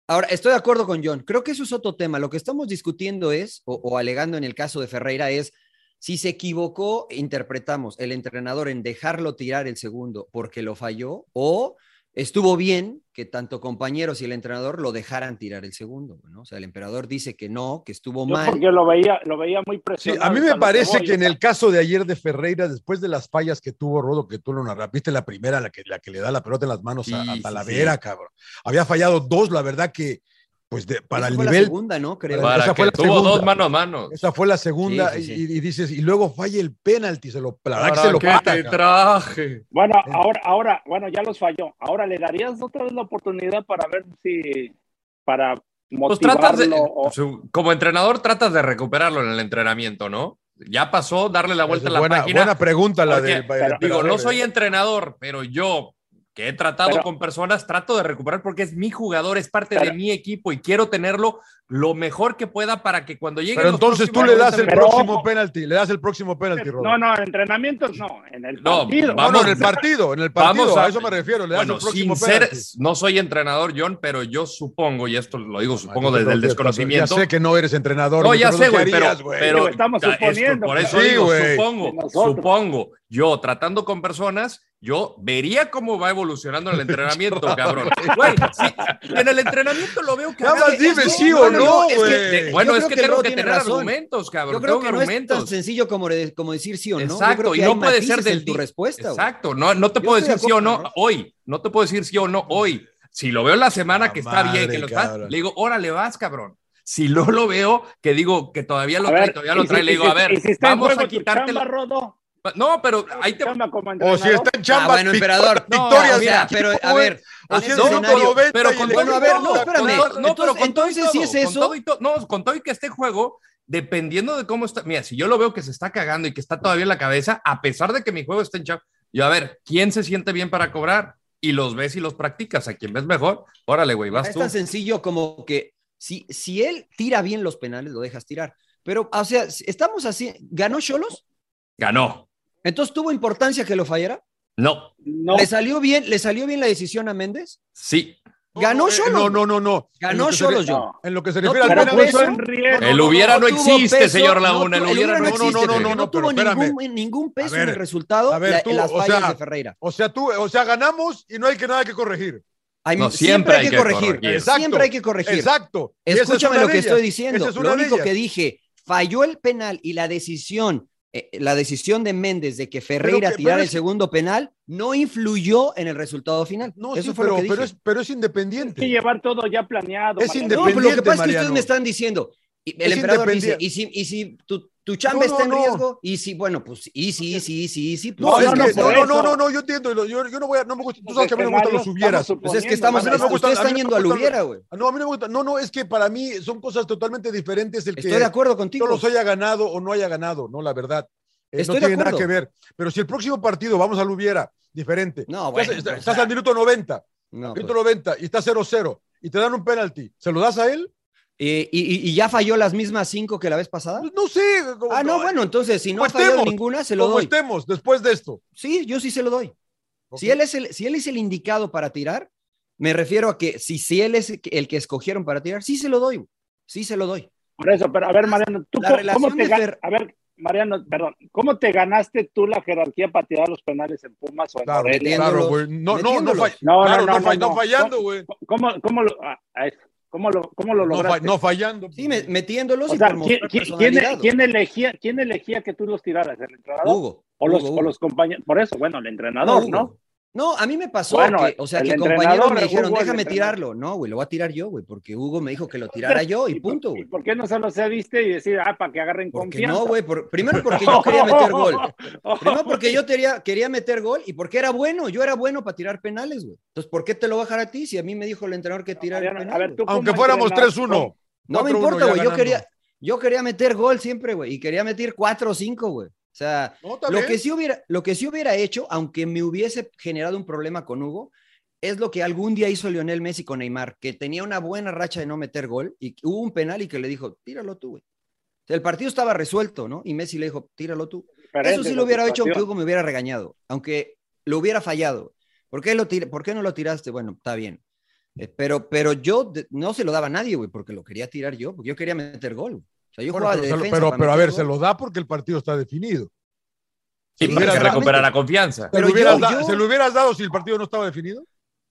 Ahora, estoy de acuerdo con John. Creo que eso es otro tema. Lo que estamos discutiendo es, o, o alegando en el caso de Ferreira, es si se equivocó, interpretamos el entrenador en dejarlo tirar el segundo porque lo falló, o estuvo bien que tanto compañeros y el entrenador lo dejaran tirar el segundo. ¿no? O sea, el emperador dice que no, que estuvo Yo mal. porque lo veía, lo veía muy Sí, presionado. a mí me parece que en el caso de ayer de Ferreira, después de las fallas que tuvo Rodo, que tú lo narraste, viste la primera, la que, la que le da la pelota en las manos a, Sí, a Talavera, sí. cabrón. Había fallado dos, la verdad que, pues, de- para Esa el fue nivel. la segunda, ¿no? Creo. Para- Para esa que fue la tuvo segunda. dos mano a mano. Esa fue la segunda, Sí, sí, y- sí. Y, dices, y luego falla el penalti, se lo, la verdad que ¿Para se lo para, te cabrón. traje? Bueno, ahora, ahora, bueno, ya los falló. Ahora le darías otra vez la oportunidad para ver si, para Pues tratas de, motivarlo o- su- como entrenador tratas de recuperarlo en el entrenamiento, ¿no? Ya pasó darle la vuelta a la buena, página. buena pregunta la Porque, de. pero- Digo, no ¿eh? soy entrenador, pero yo que he tratado Pero- con personas, trato de recuperar porque es mi jugador, es parte Pero- de mi equipo y quiero tenerlo lo mejor que pueda para que cuando llegue Pero entonces tú le das el Pero- próximo penalti, le das el próximo penalti, Rodo. No, no, en entrenamientos no, en el No, partido. No, vamos- no, en el partido, en el partido, Vamos a, a- eso me refiero, le das Bueno, el próximo sin ser, no soy entrenador, John, pero yo supongo, y esto lo digo, supongo desde el desconocimiento. Ya sé que no eres entrenador. No, ya pero sé, ¿qué güey, pero, estamos suponiendo, por eso sí, digo, supongo, supongo. Yo tratando con personas, yo vería cómo va evolucionando el [LAUGHS] entrenamiento, cabrón. Güey, sí, en el entrenamiento lo veo que... Nada más dime sí o no, güey. Bueno, es que, que tengo que tener razón. argumentos, cabrón. Yo creo tengo que no es tan argumentos. sencillo como, de- como decir sí o no. Exacto, y no puede ser en tu respuesta. güey. Exacto, no, no te Yo puedo de decir sí o no ¿no? hoy. No te puedo decir sí o no hoy. Si lo veo la semana que está bien, que lo está, cabrón. le digo, órale, vas, cabrón. Si no lo veo, que digo que todavía lo A trae, ver, todavía lo trae, si- le digo, si- a ver, si vamos a tu quitarte. chamba, No, pero ahí te. O si está en chamba, Ah, bueno, emperador. [LAUGHS] No, victorias. pero, a ver, O en si ese es escenario- 90 pero con todo a ver, no, espérame. no, pero Entonces- con todo si es con eso- todo y todo- no, con todo y que este juego, dependiendo de cómo está, mira, si yo lo veo que se está cagando y que está todavía en la cabeza, a pesar de que mi juego está en chamba, yo a ver, ¿quién se siente bien para cobrar? Y los ves y los practicas, a quien ves mejor, órale, güey, vas Es tú. tan sencillo como que si, si él tira bien los penales, lo dejas tirar. Pero, o sea, estamos así. ¿Ganó Cholos? Ganó. Entonces, ¿tuvo importancia que lo fallara? No, No, ¿Le salió bien, ¿le salió bien la decisión a Méndez? sí. Ganó eh, Cholos. No, no, no, no. Ganó lo que se Cholos, re- yo. no. En lo que se No refiere al penal, puso peso. en riesgo. El hubiera no, existe, peso, señor Laguna, el hubiera no no, no, existe. no, no, no, no tuvo ningún, ningún peso en el resultado a ver, la- tú, en las o fallas sea, de Ferreira. O sea, tú, o sea, ganamos y no hay que nada que corregir. Hay- No, siempre, hay que corregir. Exacto. Siempre hay que corregir. Exacto. Escúchame lo que estoy diciendo. Lo único que dije, falló el penal y la decisión, eh, la decisión de Méndez de que Ferreira que- tirara el segundo penal no influyó en el resultado final. No, Eso sí, fue pero, lo que dije. pero, es, pero es Hay que independiente. llevar todo ya planeado. Es Mariano. No, pero lo que independiente, pasa es que ustedes me están diciendo, y el Es emperador dice, independiente. y si, y si tu, tu chamba No, está en no, no. riesgo, y si, bueno, pues, y si, y si, y si, y si, pues, No, No, es no, que, no, no, no, no, no, no, yo entiendo. Yo, yo no voy a, no me gusta, tú Los sabes que a mí no me gustan los hubieras. pues es que estamos, no ustedes están no yendo al hubiera, güey. No, a mí no me gusta. No, no, es que para mí son cosas totalmente diferentes el que Estoy de acuerdo contigo. Cholos haya ganado o no haya ganado, no, la verdad. Eh, Estoy no de tiene nada que ver. Pero si el próximo partido vamos al hubiera, diferente. No, Estás- bueno, estás, pues, estás ah. al minuto 90, No, minuto pues. 90 y está 0-0 y te dan un penalti, ¿se lo das a él? Eh, y, y- y ya falló las mismas cinco que la vez pasada? Pues no sé. como- Ah, no, bueno, entonces si no como ha fallado estemos, ninguna, se lo como doy. estemos después de esto. Sí, yo sí se lo doy. Si, él es el, si él es el indicado para tirar, me refiero a que si, si él es el que escogieron para tirar, sí se lo doy. Sí se lo doy. Por eso, pero a ver, Mariano, ¿tú La cómo, cómo te Fer- A ver, Mariano, perdón, ¿cómo te ganaste tú la jerarquía para tirar los penales en Pumas o en Claro, Morelia? claro, güey. No, no, no, No, no, no, no, no, no no. fallando, güey. ¿Cómo, cómo lo, ah, cómo lo, cómo lo lograste? no fallando. Sí, me- metiéndolos o y sea, por ¿quién, elegía, ¿quién elegía que tú los tiraras? ¿El entrenador? Hugo. o los, Hugo, o los compañeros. Por eso, bueno, el entrenador, Hugo. ¿no? No, a mí me pasó Bueno, que, o sea, que compañeros me dijeron, Hugo, déjame tirarlo. No, güey, lo voy a tirar yo, güey, porque Hugo me dijo que lo tirara yo y punto, ¿Y güey. por qué no se los viste y decir, ah, para que agarren Porque confianza? no, güey, por- primero porque yo quería meter gol. Primero porque yo quería, quería meter gol y porque era bueno, yo era bueno para tirar penales, güey. Entonces, ¿por qué te lo voy a ti si a mí me dijo el entrenador que tirar Mariano, penal? a ver, tú Aunque fuéramos entrenador, 3-1. No me 4-1 importa, güey. Yo quería, yo quería meter gol siempre, güey. Y quería meter cuatro o cinco, güey. O sea, No, lo que, sí hubiera, lo que sí hubiera hecho, aunque me hubiese generado un problema con Hugo, es lo que algún día hizo Lionel Messi con Neymar, que tenía una buena racha de no meter gol y hubo un penal y que le dijo, tíralo tú, güey. O sea, el partido estaba resuelto, ¿no? Y Messi le dijo, tíralo tú. diferente Eso sí lo hubiera hecho aunque Hugo me hubiera regañado, aunque lo hubiera fallado. ¿Por qué, lo tir- ¿Por qué no lo tiraste? Bueno, está bien. Eh, pero, pero yo no se lo daba a nadie, güey, porque lo quería tirar yo, porque yo quería meter gol. güey. O sea, yo Bueno, jugaba pero, de defensa pero, a ver, se lo da porque el partido está definido. Sí, Sí, para que la confianza. ¿Se, Pero lo hubieras yo- da- yo- ¿Se lo hubieras dado si el partido no estaba definido?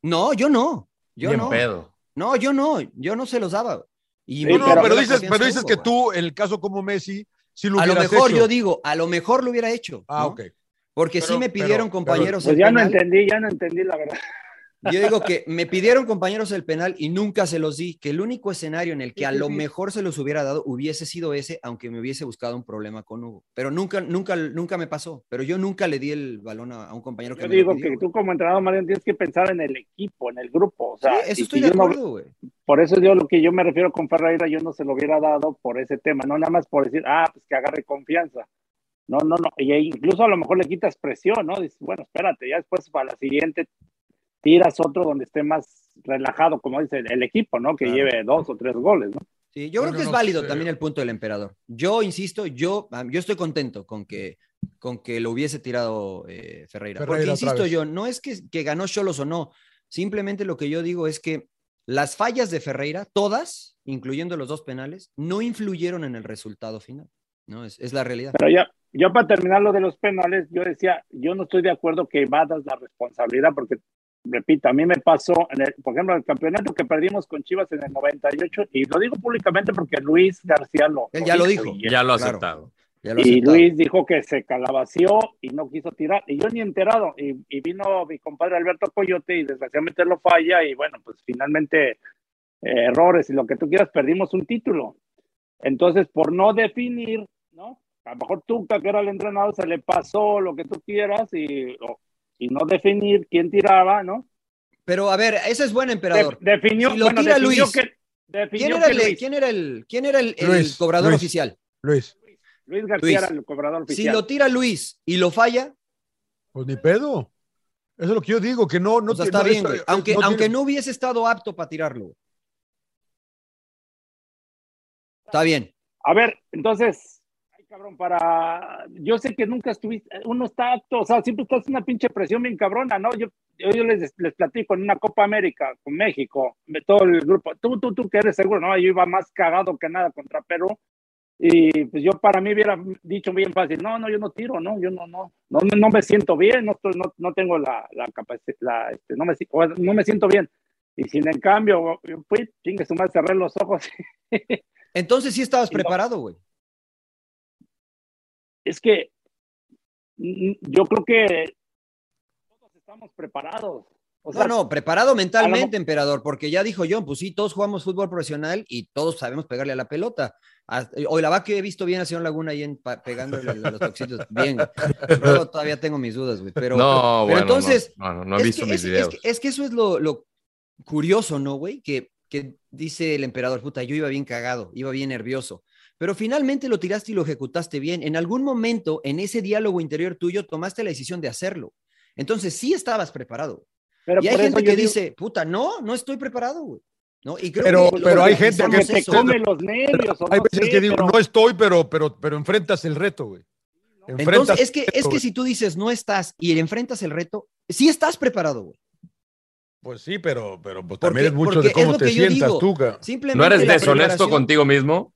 No, yo no. Yo Bien no. pedo. No, yo no. Yo no se los daba. Y Sí, No, pero, dices, pero dices que tú, en el caso como Messi, si lo A lo mejor hecho. yo digo, a lo mejor lo hubiera hecho. Ah, ¿no? ok. Porque sí me pidieron pero- compañeros Pues ya no entendí, ya no entendí la verdad. Yo digo que me pidieron compañeros el penal y nunca se los di, que el único escenario en el que a lo mejor se los hubiera dado hubiese sido ese, aunque me hubiese buscado un problema con Hugo. Pero nunca, nunca, nunca me pasó. Pero yo nunca le di el balón a, a un compañero que Yo me lo digo pidió, que tú como entrenador, Mariano, tienes que pensar en el equipo, en el grupo. O sea, Sí, eso estoy si de no- acuerdo, güey. por eso yo lo que yo me refiero con Ferreira, yo no se lo hubiera dado por ese tema, no nada más por decir, ah, pues que agarre confianza. No, no, no. Y incluso a lo mejor le quitas presión, ¿no? Dices, bueno, espérate, ya después para la siguiente tiras otro donde esté más relajado, como dice el equipo, ¿no? Que Claro. lleve dos o tres goles, ¿no? Sí, yo Bueno, creo que es no válido sé. también el punto del emperador. Yo insisto, yo, yo estoy contento con que, con que lo hubiese tirado eh, Ferreira. Porque Ferreira otra insisto yo, no es que, que ganó Cholos o no. Simplemente lo que yo digo es que las fallas de Ferreira, todas, incluyendo los dos penales, no influyeron en el resultado final. ¿no? Es, es la realidad. Pero ya, yo para terminar lo de los penales, yo decía, yo no estoy de acuerdo que evadas la responsabilidad, porque, repito, a mí me pasó, en el, por ejemplo, el campeonato que perdimos con Chivas en el 98, y lo digo públicamente porque Luis García lo, Él ya lo dijo. y- Ya lo ha Claro. aceptado. Ya lo he y aceptado. Luis dijo que se calabació y no quiso tirar, y yo ni enterado, y, y vino mi compadre Alberto Coyote y desgraciadamente lo falla, y bueno, pues finalmente eh, errores y lo que tú quieras, perdimos un título. Entonces, por no definir, ¿no? A lo mejor Tuca, que era el entrenador, se le pasó lo que tú quieras y, o- y no definir quién tiraba, ¿no? Pero a ver, ese es buen emperador. De- definió, Si lo bueno, tira definió Luis, que, definió ¿Quién era, que el, Luis, ¿quién era el, quién era el, el Luis, cobrador Luis. oficial? Luis, Luis García Luis. era el cobrador Si oficial. lo tira Luis y lo falla, pues ni pedo. Eso es lo que yo digo, que no, no o sea, tiene- está no, bien, güey. Aunque, no tiene- aunque no hubiese estado apto para tirarlo. Está bien. A ver, entonces, cabrón, para. Yo sé que nunca estuviste. Uno está acto, o sea, siempre estás en una pinche presión bien cabrona, ¿no? Yo, yo, yo les, les platico en una Copa América con México, de todo el grupo. Tú, tú, tú, que eres seguro, ¿no? Yo iba más cagado que nada contra Perú. Y pues yo para mí hubiera dicho bien fácil, no, no, yo no tiro, no, yo no, no, no, no, no me siento bien, no, estoy, no, no tengo la, la capacidad, la, este, no, me, no me siento bien. Y sin en cambio, yo fui, chingue su madre, cerré los ojos. [LAUGHS] Entonces sí estabas Y no- preparado, güey. Es que mm, yo creo que todos estamos preparados. O sea, No, no, preparado mentalmente, emperador, porque ya dijo John, pues sí, todos jugamos fútbol profesional y todos sabemos pegarle a la pelota. Hoy la va que he visto bien a señor Laguna ahí en, pa- pegándole a los toxitos. [LAUGHS] Bien. Luego todavía tengo mis dudas, güey. Pero, no, pero bueno, entonces, no, no, no he es visto que- mis es- videos. Es que, es que eso es lo, lo curioso, ¿no, güey? Que, que dice el emperador, puta, yo iba bien cagado, iba bien nervioso. Pero finalmente lo tiraste y lo ejecutaste bien. En algún momento, en ese diálogo interior tuyo, tomaste la decisión de hacerlo. Entonces, sí estabas preparado. pero y hay gente que digo, dice, puta, no, no estoy preparado, güey. ¿No? Y creo Pero- que pero hay gente que eso. come los nervios. Hay no veces sé, que digo, pero- no estoy, pero, pero, pero enfrentas el reto, güey. Entonces, es que, es que güey. si tú dices no estás y enfrentas el reto, sí estás preparado, güey. Pues sí, pero, pero pues Porque- también es mucho de cómo te que yo sientas digo. tú, Simplemente ¿No eres deshonesto contigo mismo?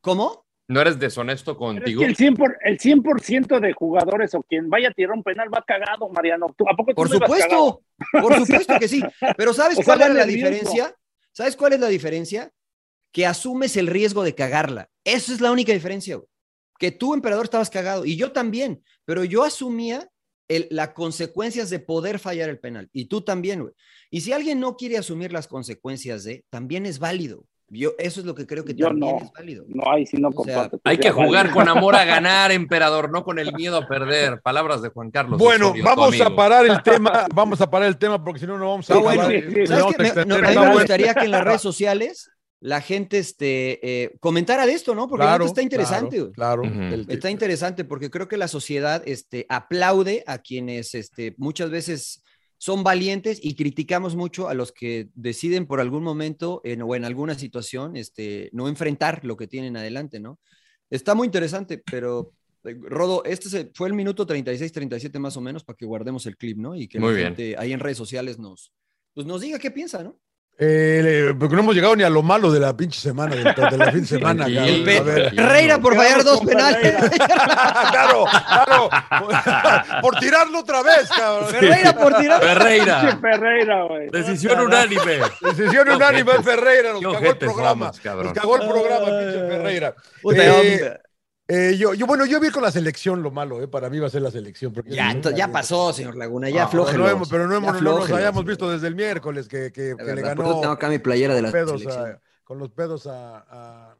¿Cómo? ¿No eres deshonesto pero es contigo? que el 100%, por, el 100 de jugadores o quien vaya a tirar un penal va cagado, Mariano. ¿Tú, ¿A poco tú Por no ibas cagado? supuesto, por [LAUGHS] supuesto que sí. Pero ¿sabes O sea, cuál era va la diferencia? ¿Sabes cuál es la diferencia? Que asumes el riesgo de cagarla. Esa es la única diferencia, güey. Que tú, emperador, estabas cagado y yo también, pero yo asumía las consecuencias de poder fallar el penal y tú también, güey. Y si alguien no quiere asumir las consecuencias de, también es válido. Yo, eso es lo que creo que Yo también no. es válido. No, ahí sí no O sea, comparto. Hay que jugar con amor a [LAUGHS] ganar, emperador, no con el miedo a perder. Palabras de Juan Carlos. Bueno, Osorio, vamos a parar el tema, vamos a parar el tema porque si no, no vamos a bueno. a no, a mí me gustaría que en las redes [LAUGHS] sociales la gente este, eh, comentara de esto, ¿no? Porque la Claro, está interesante. claro. Claro. Ujú. El- Está interesante porque creo que la sociedad este, aplaude a quienes este, muchas veces son valientes y criticamos mucho a los que deciden por algún momento en- o en alguna situación este, no enfrentar lo que tienen adelante, ¿no? Está muy interesante, pero eh, Rodo, este fue el minuto 36, 37 más o menos para que guardemos el clip, ¿no? Y que Muy la bien. gente ahí en redes sociales nos, pues nos diga qué piensa, ¿no? Eh, porque no hemos llegado ni a lo malo de la pinche semana, de la fin de semana. Cabrón. Pe- A ver. Herrera por fallar dos penales. [LAUGHS] claro, claro. [LAUGHS] Por tirarlo otra vez, cabrón. Ferreira por tirar. Pinche Ferreira. Ferreira, güey. Decisión unánime. Decisión unánime ojetes. Ferreira, nos cagó el programa. Nos cagó el programa, pinche Ferreira. Puta, Eh, eh, yo, yo, bueno, yo vi con la selección lo malo, eh, para mí va a ser la selección. porque Ya, ya pasó, señor Laguna, ya Ah, pero no hemos- pero no, hemos, no nos habíamos visto desde el miércoles que, que- le verdad, ganó tengo acá mi playera de la pedos selección. a- con los pedos a... a-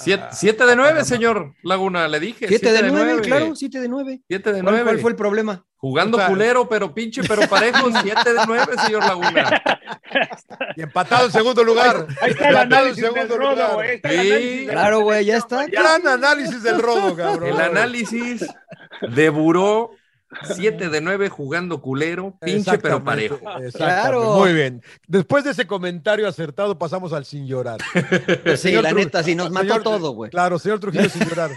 Siete, a- siete de a nueve, señor Laguna, le dije. Siete de nueve, claro, siete de nueve. Siete de ¿Cuál, nueve. cuál fue el problema? Jugando O sea- culero, pero pinche, pero parejo. [LAUGHS] Siete de nueve, señor Laguna. Y empatado en segundo lugar. Ahí está el Empatado en análisis del segundo rodo, lugar. güey. Sí, de Claro, güey, ya está. Gran análisis del rodo, cabrón. El análisis de Buró, siete de nueve jugando culero, pinche, pero parejo. Claro. Muy bien. Después de ese comentario acertado, pasamos al sin llorar. [LAUGHS] Pues sí, Señor la Tru- neta, sí, nos mató señor- todo, güey. Claro, señor Trujillo sin [LAUGHS] llorar.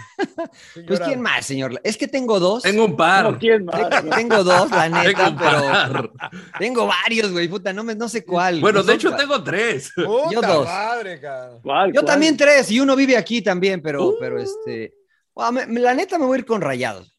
Sin Pues llorar. quién más, señor. Es que tengo dos. Tengo un par. No, ¿quién más? Tengo dos, la Tengo neta, pero tengo varios, güey, puta, no, me, no sé cuál. Bueno, No de hecho tengo tres. Puta Yo dos. madre, cabrón. ¿Cuál, Yo cuál? también tres, y uno vive aquí también, pero, Uh. pero este. Me- me- la neta me voy a ir con Rayados.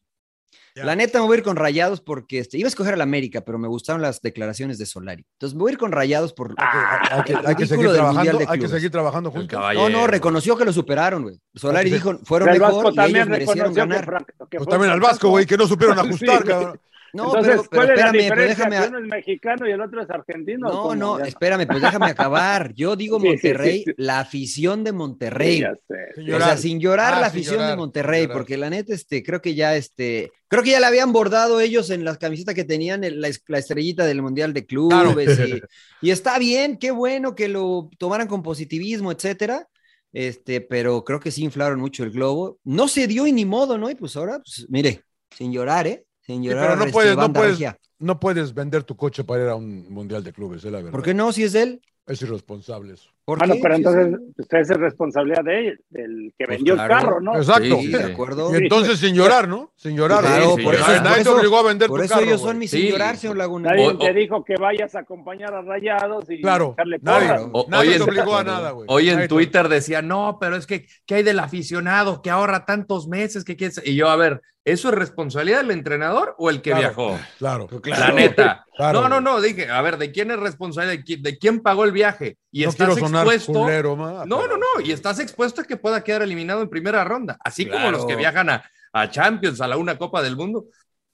La neta me voy a ir con Rayados porque este, iba a escoger al América, pero me gustaron las declaraciones de Solari. Entonces me voy a ir con Rayados por Hay que, hay que- hay seguir trabajando, hay que seguir juntos. No, no, reconoció que lo superaron, güey. Solari dijo, fueron Pero el mejor Vasco y también ellos merecieron que, ganar. que Pues también al Vasco, güey, que no supieron [LAUGHS] ajustar, Sí. cabrón. No, Entonces, pero, pero ¿cuál es la espérame, pero diferencia? déjame... Que uno es mexicano y el otro es argentino. No, no, espérame, pues déjame acabar. Yo [LAUGHS] digo Sí, sí, Monterrey, sí, sí. la afición de Monterrey. Ya sé. Sin O llorar. sea, sin llorar Ah, la afición llorar, de Monterrey, llorar. porque la neta, este, creo que ya, este, creo que ya le habían bordado ellos en las camisetas que tenían el- la, la estrellita del Mundial de Clubes. Y, [LAUGHS] y está bien, qué bueno que lo tomaran con positivismo, etcétera. Este, pero creo que sí inflaron mucho el globo. No se dio y ni modo, ¿no? Y pues ahora, pues, mire, sin llorar, ¿eh? Sin Sí, llorar. pero no este, puedes, no puedes, regia. no puedes vender tu coche para ir a un mundial de clubes, es la verdad. ¿Por qué no? Si es él. Es irresponsable eso. ¿Por Bueno, qué? pero entonces usted es responsabilidad de él, del que Pues vendió claro. el carro, ¿no? Exacto. Sí, de acuerdo. Y entonces sin llorar, ¿no? Sin llorar. Claro, por eso- Nadie por te eso- obligó a vender Por tu eso carro, ellos son mis Sí. sin llorar, señor Laguna. Nadie O- te o- dijo que vayas a acompañar a Rayados y Claro, echarle nadie. O- nadie hoy te en- obligó a nada, güey. Hoy Nadie en te- Twitter decía, no, pero es que, ¿qué hay del aficionado que ahorra tantos meses? Que quiere... Y yo, a ver, ¿eso es responsabilidad del entrenador o el que Claro, viajó? Claro. La neta. Claro, no, no, no, dije, a ver, ¿de quién es responsabilidad? ¿De quién, de quién pagó el viaje? Y No estás expuesto. culero, ma, no, pero- no, no, y estás expuesto a que pueda quedar eliminado en primera ronda. Así como los que viajan a, a Champions, a la una Copa del Mundo.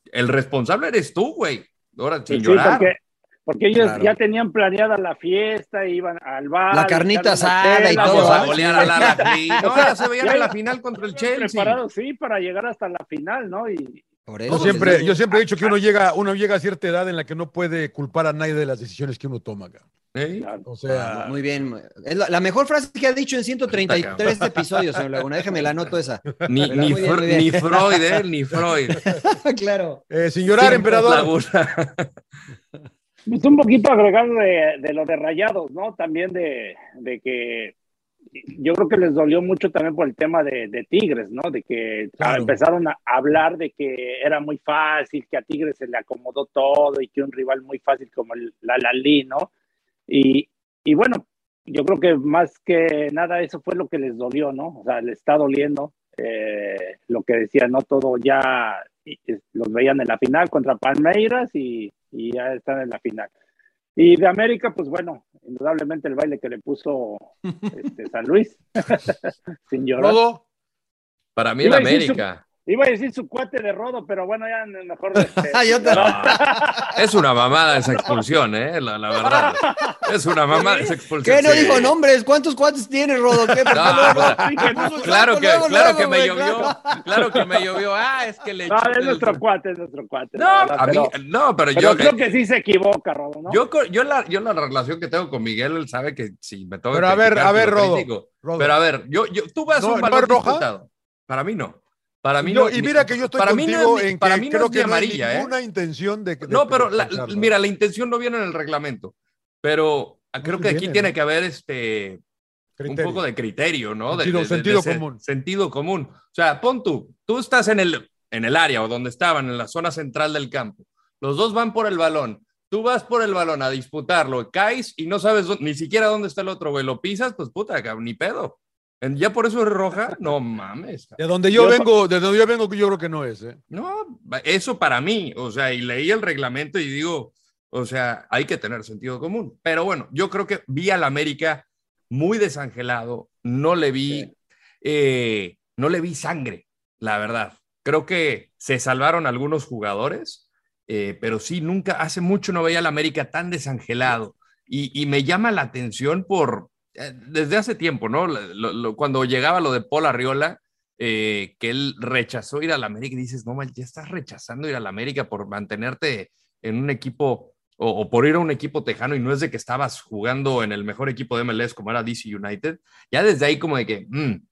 El responsable eres tú, güey. Ahora, sin Sí, llorar. porque, porque ellos Claro. ya tenían planeada la fiesta, iban al bar. La carnita asada y todo, Vamos a golear al Alajuelense. [LAUGHS] No, ya se veían en la final contra el Chelsea. preparados, sí, para llegar hasta la final, ¿no? Y Por Yo eso, siempre, yo siempre he dicho que uno llega, uno llega a cierta edad en la que no puede culpar a nadie de las decisiones que uno toma. cabrón. ¿Eh? claro. O sea, Muy bien. Es la, la mejor frase que ha dicho en 133 episodios, señor Laguna. Déjeme la anoto esa. Ni, bien, Fr- Freud, ¿eh? Ni [LAUGHS] Freud. claro. eh, sin llorar, Siempre emperador. [LAUGHS] Pues un poquito agregar de, de lo de Rayados, ¿no? También de, de que yo creo que les dolió mucho también por el tema de, de Tigres, ¿no? De que Claro. empezaron a hablar de que era muy fácil, que a Tigres se le acomodó todo y que un rival muy fácil como el, la Lali, ¿no? Y, y bueno, yo creo que más que nada eso fue lo que les dolió, ¿no? O sea, les está doliendo eh, lo que decía, ¿no? Todo ya los veían en la final contra Palmeiras y, y ya están en la final. Y de América, pues bueno, indudablemente el baile que le puso [LAUGHS] este, San Luis, [LAUGHS] sin llorar. Para mí, el América. Iba a decir su cuate de Rodo, pero bueno, ya mejor. [LAUGHS] este, Yo te- No, [LAUGHS] es una mamada esa expulsión, ¿eh? La, la verdad. Es una mamada esa expulsión. ¿Qué? No sí. dijo nombres. ¿Cuántos cuates tienes, Rodo? No- Claro que, Luego, claro luego, que me llovió. claro. Claro que me llovió. Ah, es que le. No, es nuestro cuate, es nuestro cuate. No, la verdad, a mí, pero, no, pero, pero yo. creo que sí se equivoca, Rodo, ¿no? Yo, yo, la, yo la relación que tengo con Miguel, él sabe que si me tengo Pero a ver, a ver, Rodo. Pero a ver, yo, yo, tú vas a ¿No- un balón roja? disputado. Para mí no. Para mí Yo- no. y mira que yo estoy para mí no es que para mí no creo es que ni no hay amarilla, ¿eh? ninguna intención de, de- No, pero la- mira, la intención no viene en el reglamento. Pero creo que aquí tiene ¿no? que haber este Criterio. un poco de criterio, ¿no? De- Sentido- de- de- sentido común. Sentido común. O sea, pon tú, tú estás en el, en el área o donde estaban, en la zona central del campo. Los dos van por el balón. Tú vas por el balón a disputarlo, caes y no sabes ni siquiera dónde está el otro, güey. Lo pisas, pues puta, cabrón, ni pedo. En- Ya por eso es roja, no mames. De donde yo, Yo- vengo, de donde yo vengo, yo creo que no es, ¿eh? No, eso para mí, o sea, y leí el reglamento y digo, o sea, hay que tener sentido común. Pero bueno, yo creo que vi al América muy desangelado, no le vi, eh, no le vi sangre, la verdad. Creo que se salvaron algunos jugadores, eh, pero sí, nunca, hace mucho no veía al América tan desangelado. Y, y me llama la atención por, desde hace tiempo, ¿no? Lo- lo- cuando llegaba lo de Paul Arriola, eh, que él rechazó ir a la América y dices, no, man, ya estás rechazando ir a la América por mantenerte en un equipo o, o por ir a un equipo tejano y no es de que estabas jugando en el mejor equipo de MLS como era DC United. Ya desde ahí como de que, mm,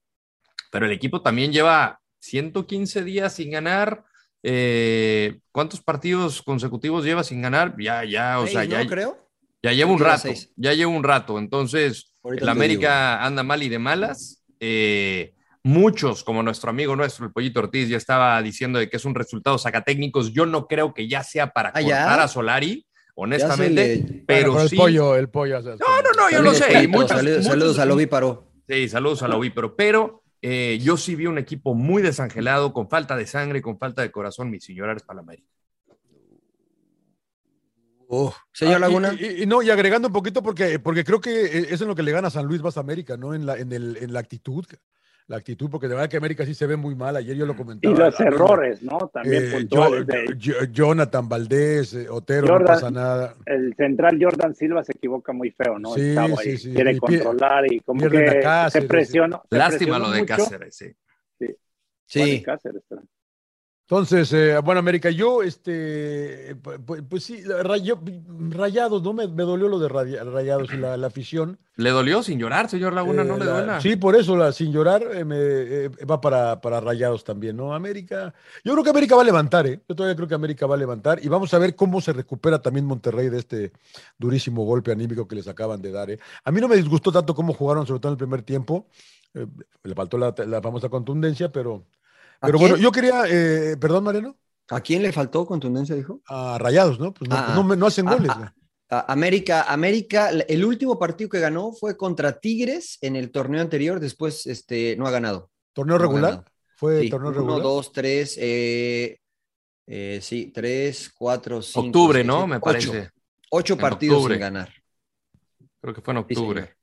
pero el equipo también lleva 115 días sin ganar. eh, ¿Cuántos partidos consecutivos lleva sin ganar? Ya, ya, o Seis, sea, ¿no? ya, creo. ya lleva un rato, seis. ya lleva un rato. Entonces, Ahorita el América anda mal y de malas. Eh, muchos, como nuestro amigo nuestro, el Pollito Ortiz, ya estaba diciendo de que es un resultado sacatécnicos. Yo no creo que ya sea para Ah, ¿ya? cortar a Solari, honestamente, le- pero Bueno, sí. el pollo, el pollo. No, no, no, yo lo sé. y Espíritu, muchos- saludos, muchos- saludos al ovíparo. Sí, saludos a la ovíparo, pero eh, yo sí vi un equipo muy desangelado, con falta de sangre, con falta de corazón, mis señores para la América. Oh, señor Ah, y- Laguna. Y, y no, y agregando un poquito, porque, porque creo que eh, es en lo que le gana a San Luis más a América, ¿no? En la, en, el, en la actitud. La actitud, porque de verdad que América sí se ve muy mal. Ayer yo lo Y comentaba. los mí me- errores, ¿no? También eh, puntuales. De- Jo- Jonathan Valdés, eh, Otero, no pasa nada. el central Jordan Silva se equivoca muy feo, ¿no? Sí, sí, ahí sí. quiere Y controlar y como que Cáceres, se presionó. se Lástima lo de mucho. Cáceres, sí. Y Sí. Cáceres, pero- Entonces, eh, bueno, América, yo, este, pues, pues sí, rayo- rayados, ¿no? Me, me dolió lo de raya- rayados y la, la afición. ¿Le dolió sin llorar, señor Laguna? ¿No Eh, le la- duela? Sí, por eso, la, sin llorar, eh, me, eh, va para, para Rayados también, ¿no? América, yo creo que América va a levantar, ¿eh? Yo todavía creo que América va a levantar y vamos a ver cómo se recupera también Monterrey de este durísimo golpe anímico que les acaban de dar, ¿eh? A mí no me disgustó tanto cómo jugaron, sobre todo en el primer tiempo. le faltó la famosa contundencia, pero, ¿A pero bueno, yo quería, eh, perdón, Mariano, ¿A quién le faltó contundencia, dijo? a Rayados, ¿no? Pues no, Ah, no, me- no hacen ah, goles. ah, América, América, el último partido que ganó fue contra Tigres en el torneo anterior, después este, no ha ganado. ¿Torneo no regular? ganado. ¿Fue Sí, torneo uno, regular? dos, tres, eh, eh, sí, tres, cuatro, cinco. Octubre, seis, ¿no? siete, Me ocho. parece. Ocho partidos sin ganar. Creo que fue en Sí, octubre.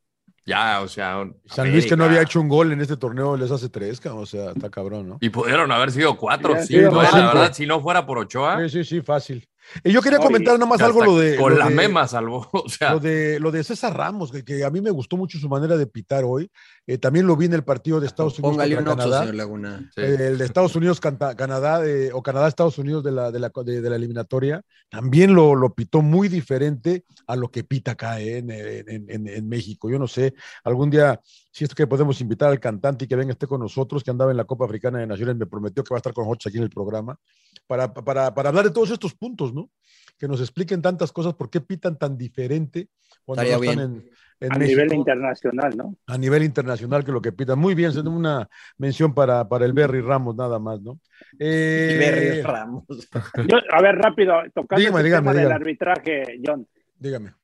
Ya, o sea. San Luis que no había hecho un gol en este torneo les hace tres, o sea, está cabrón, ¿no? Y pudieron haber sido cuatro cinco, sido eh, la cinco. verdad, si no fuera por Ochoa. Sí, sí, sí, fácil. Y yo quería comentar y nada más hasta algo lo de. Con lo la de- mema salvó. [LAUGHS] O sea, Lo de, lo de César Ramos, que, que a mí me gustó mucho su manera de pitar hoy. Eh, también lo vi en el partido de Estados Unidos Póngale contra Canadá. señor Laguna. sí. Eh, el de Estados Unidos, Canadá, eh, o Canadá-Estados Unidos de la, de, la, de- de la eliminatoria, también lo, lo pitó muy diferente a lo que pita acá en, en- en- en México. Yo no sé, algún día, si es que podemos invitar al cantante y que venga esté con nosotros, que andaba en la Copa Africana de Naciones, me prometió que va a estar con nosotros aquí en el programa, para, para, para hablar de todos estos puntos, ¿no? Que nos expliquen tantas cosas, por qué pitan tan diferente cuando Estaría no están bien. en, en a México nivel internacional, ¿no? a nivel internacional que lo que pitan. Muy bien, se una mención para, para el Berry Ramos, nada más, ¿no? Eh, Berry Ramos. [LAUGHS] Yo, a ver, rápido, tocando Dígame, el dígame, tema del arbitraje, John. Dígame.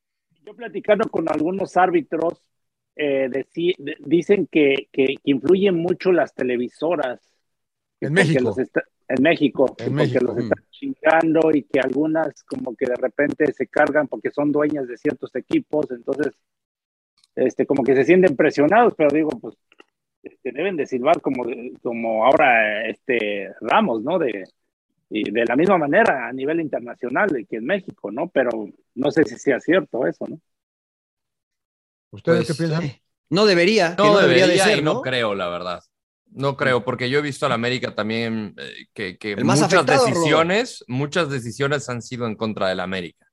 Yo platicando con algunos árbitros, eh, de- dicen que, que, que influyen mucho las televisoras. En México. los está- en México, En porque México. los están chingando y que algunas como que de repente se cargan porque son dueñas de ciertos equipos, entonces este como que se sienten presionados, pero digo, pues este, deben de silbar como, como ahora este Ramos, ¿no? De, y de la misma manera a nivel internacional de que en México, ¿no? Pero no sé si sea cierto eso, ¿no? ¿Ustedes Pues, qué piensan? eh, no debería, que No, debería, de ser, y no, ¿no? creo, la verdad. No creo, porque yo he visto a la América también eh, que, más muchas afectado, decisiones, muchas decisiones han sido en contra de la América.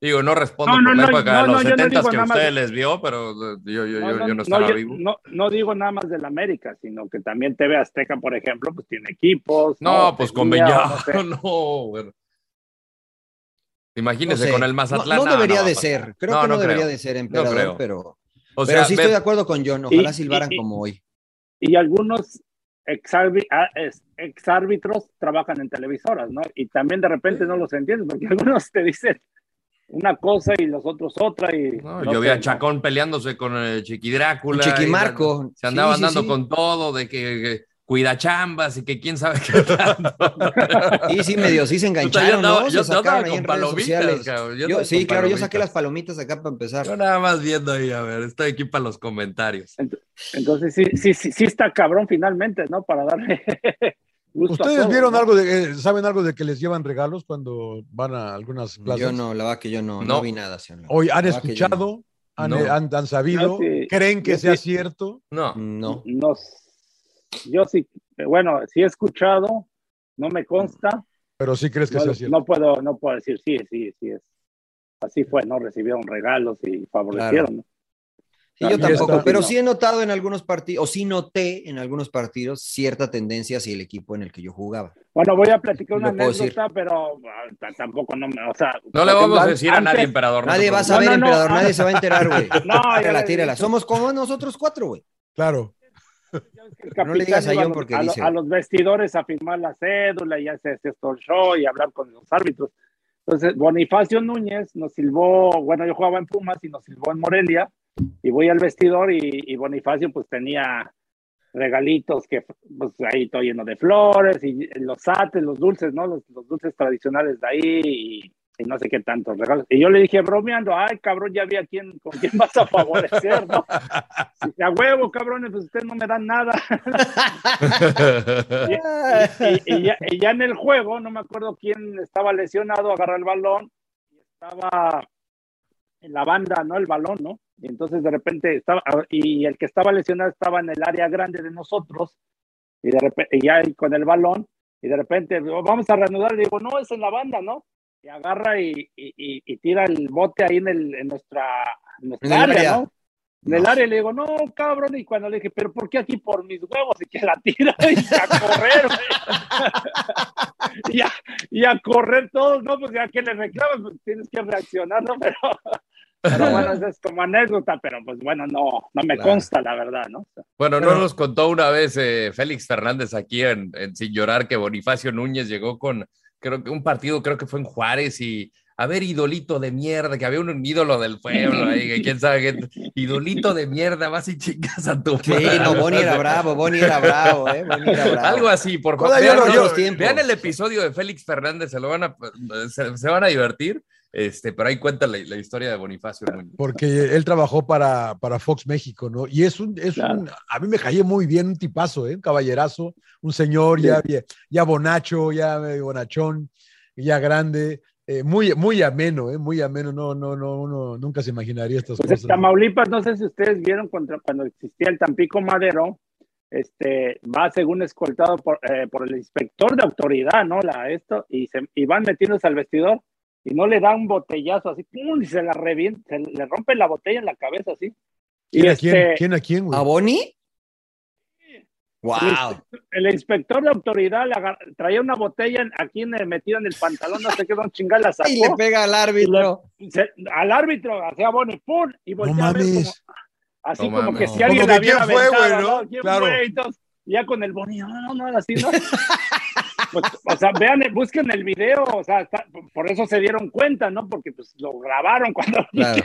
Digo, no respondo No, no, por la no, época no, de no, los yo no 70 digo que más ustedes de- les vio, pero eh, yo, yo, yo, No, yo no no, estaba yo- vivo. no- no digo nada más del América, sino que también TV Azteca, por ejemplo, pues tiene equipos. No, pues con no sé. [LAUGHS] no, bueno. Imagínese No sé. con el No- Mazatlán. No, debería de ser. Creo No, que no, no debería creo. de ser No emperador, creo. pero, O pero sí ve- estoy de acuerdo con John. Ojalá Y- silbaran y- y- como hoy. Y algunos ah, exárbitros trabajan en televisoras, ¿no? Y también de repente no los entiendes, porque [LAUGHS] algunos te dicen una cosa y los otros otra. Y, No, no yo vi a ¿no? Chacón peleándose con el Chiqui Drácula. Chiqui Marco. Se andaban Sí, sí, dando sí. con todo, de que, que cuida chambas y que quién sabe qué tanto. Sí, sí, medio, sí se engancharon, andaba- ¿no? yo Se andaba sacaron ahí con palomitas, cabrón, yo Yo- andaba sí, con claro, yo saqué las palomitas acá para empezar. Yo nada más viendo ahí, a ver, estoy aquí para los comentarios. Entonces sí, sí, sí, sí está cabrón finalmente, ¿no? Para darle [LAUGHS] gusto a ¿Ustedes todos, vieron ¿no? algo de, eh, saben algo de que les llevan regalos cuando van a algunas plazas? Yo no, la verdad que yo no, no, No. vi nada. señor. Hoy han escuchado, han, No. eh, han, han sabido, sí- creen que sea sí- cierto. No, No. No, yo sí, bueno, sí he escuchado, no me consta, Pero sí crees que no, sea cierto. no puedo, no puedo decir sí, sí, sí es. Así fue, ¿no? Recibieron regalos y favorecieron. ¿no? Sí, yo tampoco, está. pero No. sí he notado en algunos partidos, o sí noté en algunos partidos cierta tendencia hacia el equipo en el que yo jugaba. Bueno, voy a platicar una anécdota, pero ah, tampoco no me, o sea. no le vamos a decir a nadie, emperador. Nadie va a saber, No, no, no, emperador, nadie se va a enterar, güey. [LAUGHS] No, Tírala, tírala. Somos como nosotros cuatro, güey. Claro. No le digas a John porque a, dice- a los vestidores a firmar la cédula y hacer esto show y hablar con los árbitros. Entonces, Bonifacio Núñez nos silbó, bueno, yo jugaba en Pumas y nos silbó en Morelia y voy al vestidor y, y Bonifacio pues tenía regalitos que pues ahí todo lleno de flores y los ates, los dulces, ¿no? Los, los dulces tradicionales de ahí y, y no sé qué tantos regalos. Y yo le dije bromeando, ay cabrón, ya vi a quién, con quién vas a favorecer, ¿no? [LAUGHS] Y, a huevo, cabrones, pues ustedes no me dan nada. [LAUGHS] y, ya, y ya en el juego, no me acuerdo quién estaba lesionado, agarra el balón y estaba en la banda, ¿no? El balón, ¿no? Y entonces de repente estaba, y el que estaba lesionado estaba en el área grande de nosotros, y de repente, y ya con el balón, y de repente, "Oh, vamos a reanudar, y digo, no, es en la banda, ¿no? Y agarra y, y, tira el bote ahí en, el, en nuestra, en nuestra En el área, área. ¿no? En el área, y le digo, no, cabrón, y cuando le dije, pero ¿por qué aquí por mis huevos? Y que la tira [LAUGHS] y a correr, [LAUGHS] y, a, y a correr todos, ¿no? Pues ya que le reclamas, pues tienes que reaccionar, ¿no? [LAUGHS] Pero, pero bueno, eso es como anécdota, pero pues bueno, no, no me Claro. consta, la verdad, ¿no? Bueno, Pero- no nos contó una vez eh, Félix Fernández aquí en, en Sin Llorar que Bonifacio Núñez llegó con, creo que un partido, creo que fue en Juárez y, a ver, idolito de mierda, que había un ídolo del pueblo ahí, que quién sabe qué, idolito de mierda, vas y chingas a tu Sí, no, Boni era bravo, Boni era bravo, ¿eh? Boni era bravo. Algo así, por favor. Vean, vean el episodio de Félix Fernández, se lo van a, se, se van a divertir, este, pero ahí cuenta la, la historia de Bonifacio. Porque él trabajó para, para Fox México, ¿no? Y es un, es un, a mí me cayó muy bien, un tipazo, ¿eh? Un caballerazo, un señor ya, ya, ya bonacho, ya bonachón, ya grande, eh, muy, muy ameno, ¿eh? Muy ameno, no, no, no, uno nunca se imaginaría estas Pues en cosas. Tamaulipas, no sé si ustedes vieron contra, cuando existía el Tampico Madero, este, va según escoltado por, eh, por el inspector de autoridad, ¿no? La, esto, y, se, y van metiéndose al vestidor y no le da un botellazo así, ¡pum! y se la revienta, se le rompe la botella en la cabeza así. ¿Quién y a quién? este- ¿Quién a quién, güey? ¿A Boni? El, ¡Wow! inspe- el inspector de autoridad le agar- traía una botella aquí en, metida en el pantalón, no sé qué, don chingar la sacó. [LAUGHS] Y le pega al árbitro. Se- al árbitro, hacía Boni, ¡pum! Y No voltea a ver como, así No como mames. que si Como alguien que la hubiera quién fue, aventado, güey, ¿no? ¿no? ¿Quién Claro. fue? Entonces, ya con el Boni, no, no, así, ¿no? [LAUGHS] Pues, o sea, vean, busquen el video, o sea, está- por eso se dieron cuenta, ¿no? Porque pues lo grabaron cuando Claro.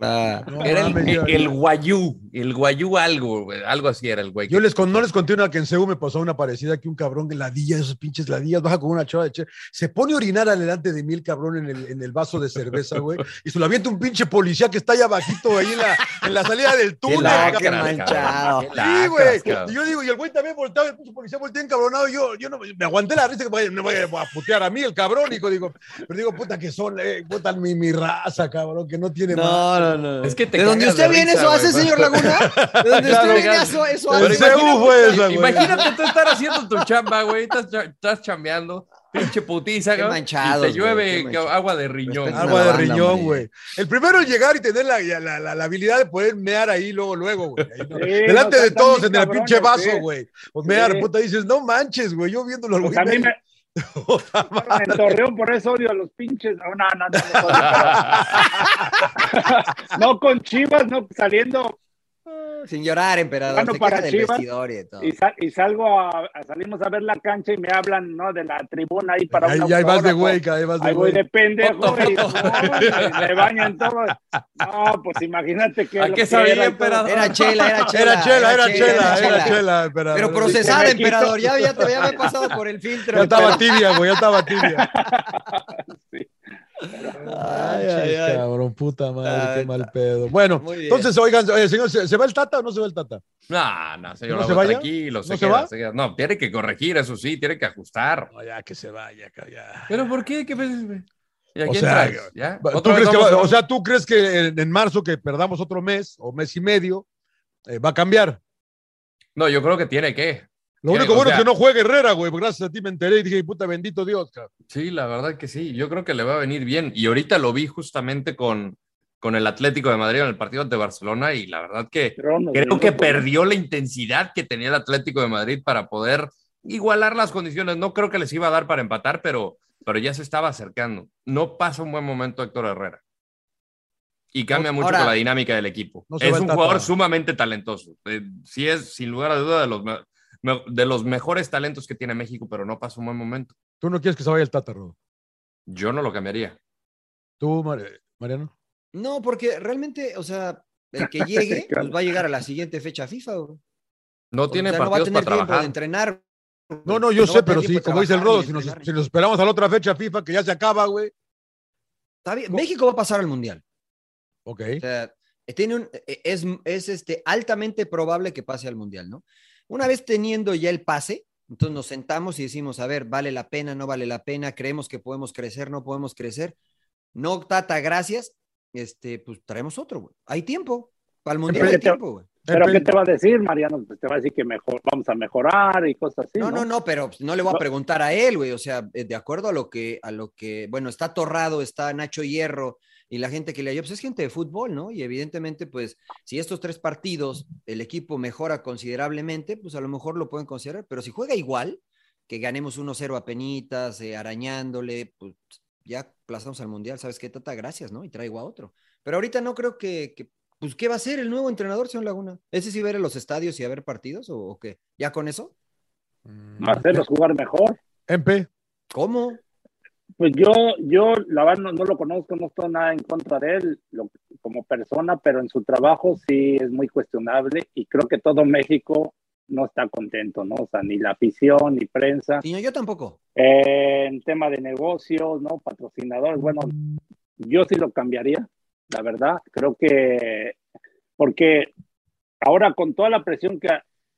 Ah, No Era el, el, el guayú, el guayú algo, güey, algo así era el güey. Yo les con, no les conté una que en Seúl me pasó una parecida que un cabrón, ladilla, esos pinches ladillas, baja con una chava de che, se pone a orinar adelante de mí el cabrón en el, en el vaso de cerveza, güey, y se lo avienta un pinche policía que está allá abajito, ahí en la, en la salida del Qué túnel. lacra, cabrón. manchado. Qué Sí, güey. Y yo digo, y el güey también volteaba, el pinche policía voltea encabronado. Y yo, yo no, me aguanté la risa que me me voy a putear a mí, el cabrón. Y digo, pero digo, puta que son, eh, puta mi, mi raza, cabrón, que no tiene más. No, no, no. Es que te ¿De dónde cagas usted viene risa, eso hace, güey. señor Laguna? [LAUGHS] ¿De dónde Claro, usted viene eso, hace? Güey. Imagínate tú estar haciendo tu chamba, güey, estás, estás chambeando, pinche putiza, Qué y te llueve agua de riñón. Agua de riñón, güey. El primero es llegar y tener la, la, la- la habilidad de poder mear ahí lugo, luego, güey. Delante no, de todos en el pinche vaso, sí. güey. O mear, Sí. puta, dices, no manches, güey. Yo viéndolo al Pues güey. a mí me- me, en Torreón por eso odio a los pinches. No, no, no, no, no con Chivas, no saliendo Sin llorar, emperador. Bueno, para Chivas, y todo. y, sal- y salgo a, a- salimos a ver la cancha y me hablan, ¿no? De la tribuna ahí para Ahí, ahí vas de güey, ahí vas de Ahí voy güey. de pendejo [LAUGHS] Foto, y me bañan todo. No, pues imagínate que. ¿A qué sabía, emperador? Era chela, era chela. Era chela, era chela, era chela. emperador. Pero procesada, emperador. Ya, ya, te, ya me he pasado por el filtro. Ya estaba tibia, güey, ya estaba tibia. [LAUGHS] Ay, ay, ay. Cabrón, puta madre, Ay, qué mal pedo. Bueno, entonces, oigan, eh, señor, ¿se, se va el Tata o no se va el Tata? No, no, señor, ¿No se vaya? tranquilo, se ¿No se queda, va? se queda. No, tiene que corregir, eso sí, tiene que ajustar. No, ya que se vaya, ya. ¿Pero por qué? ¿Qué? ¿Y a O sea. ¿Tú ¿Otra vez crees que vamos va- a- o sea, ¿tú crees que en, en marzo que perdamos otro mes o mes y medio eh, va a cambiar? No, yo creo que tiene que. Lo Tiene- único o bueno sea, es que no juegue Herrera, güey, gracias a ti me enteré y dije, puta bendito Dios, cabrón. Sí, la verdad que sí. Yo creo que le va a venir bien. Y ahorita lo vi justamente con, con el Atlético de Madrid en el partido ante Barcelona y la verdad que creo que perdió la intensidad que tenía el Atlético de Madrid para poder igualar las condiciones. No creo que les iba a dar para empatar, pero, pero ya se estaba acercando. No pasa un buen momento Héctor Herrera. Y cambia mucho Ahora- con la dinámica del equipo. Es un jugador sumamente talentoso. Eh, sí es, sin lugar a duda, de los, de los mejores talentos que tiene México, pero no pasa un buen momento. Tú no quieres que se vaya el Tata, Rodo. Yo no lo cambiaría. Tú, Mar- Mariano. No, porque realmente, o sea, el que llegue, [LAUGHS] pues va a llegar a la siguiente fecha FIFA. güey. No tiene o sea, no va a tener para tiempo trabajar. de entrenar. No, no, yo sé, pero sí, como dice el Rodo, si nos, si nos esperamos a la otra fecha FIFA que ya se acaba, güey. Está bien, México va a pasar al Mundial. Ok. O sea, tiene un- e- es, es este, altamente probable que pase al Mundial, ¿no? Una vez teniendo ya el pase, entonces nos sentamos y decimos, a ver, ¿vale la pena, no vale la pena? ¿Creemos que podemos crecer, no podemos crecer? No, Tata, gracias. Este, pues traemos otro, güey. Hay tiempo. Para el Mundial Pero hay tiempo, güey. Pero ¿qué te va a decir, Mariano? Pues te va a decir que mejor, vamos a mejorar y cosas así. No, No, no, no, pero no le voy a preguntar a él, güey. O sea, eh, de acuerdo a lo que, a lo que, bueno, está Torrado, está Nacho Hierro y la gente que le ayuda, pues es gente de fútbol, ¿no? Y evidentemente, pues, si estos tres partidos el equipo mejora considerablemente, pues a lo mejor lo pueden considerar. Pero si juega igual, que ganemos 1-0 a penitas, eh, arañándole, pues ya plazamos al mundial, ¿sabes qué, Tata? Gracias, ¿no? Y traigo a otro. Pero ahorita no creo que, que- pues, ¿qué va a hacer el nuevo entrenador, señor Laguna? ¿Ese sí ver a los estadios y a ver partidos o, o qué? ¿Ya con eso? hacerlos jugar mejor. Empe. ¿Cómo? Pues yo, yo la verdad no, no lo conozco, no estoy nada en contra de él lo- como persona, pero en su trabajo sí es muy cuestionable y creo que todo México no está contento, ¿no? O sea, ni la afición, ni prensa. No, yo tampoco. Eh, en tema de negocios, ¿no? Patrocinadores, bueno, yo sí lo cambiaría, la verdad. Creo que, porque ahora con toda la presión que,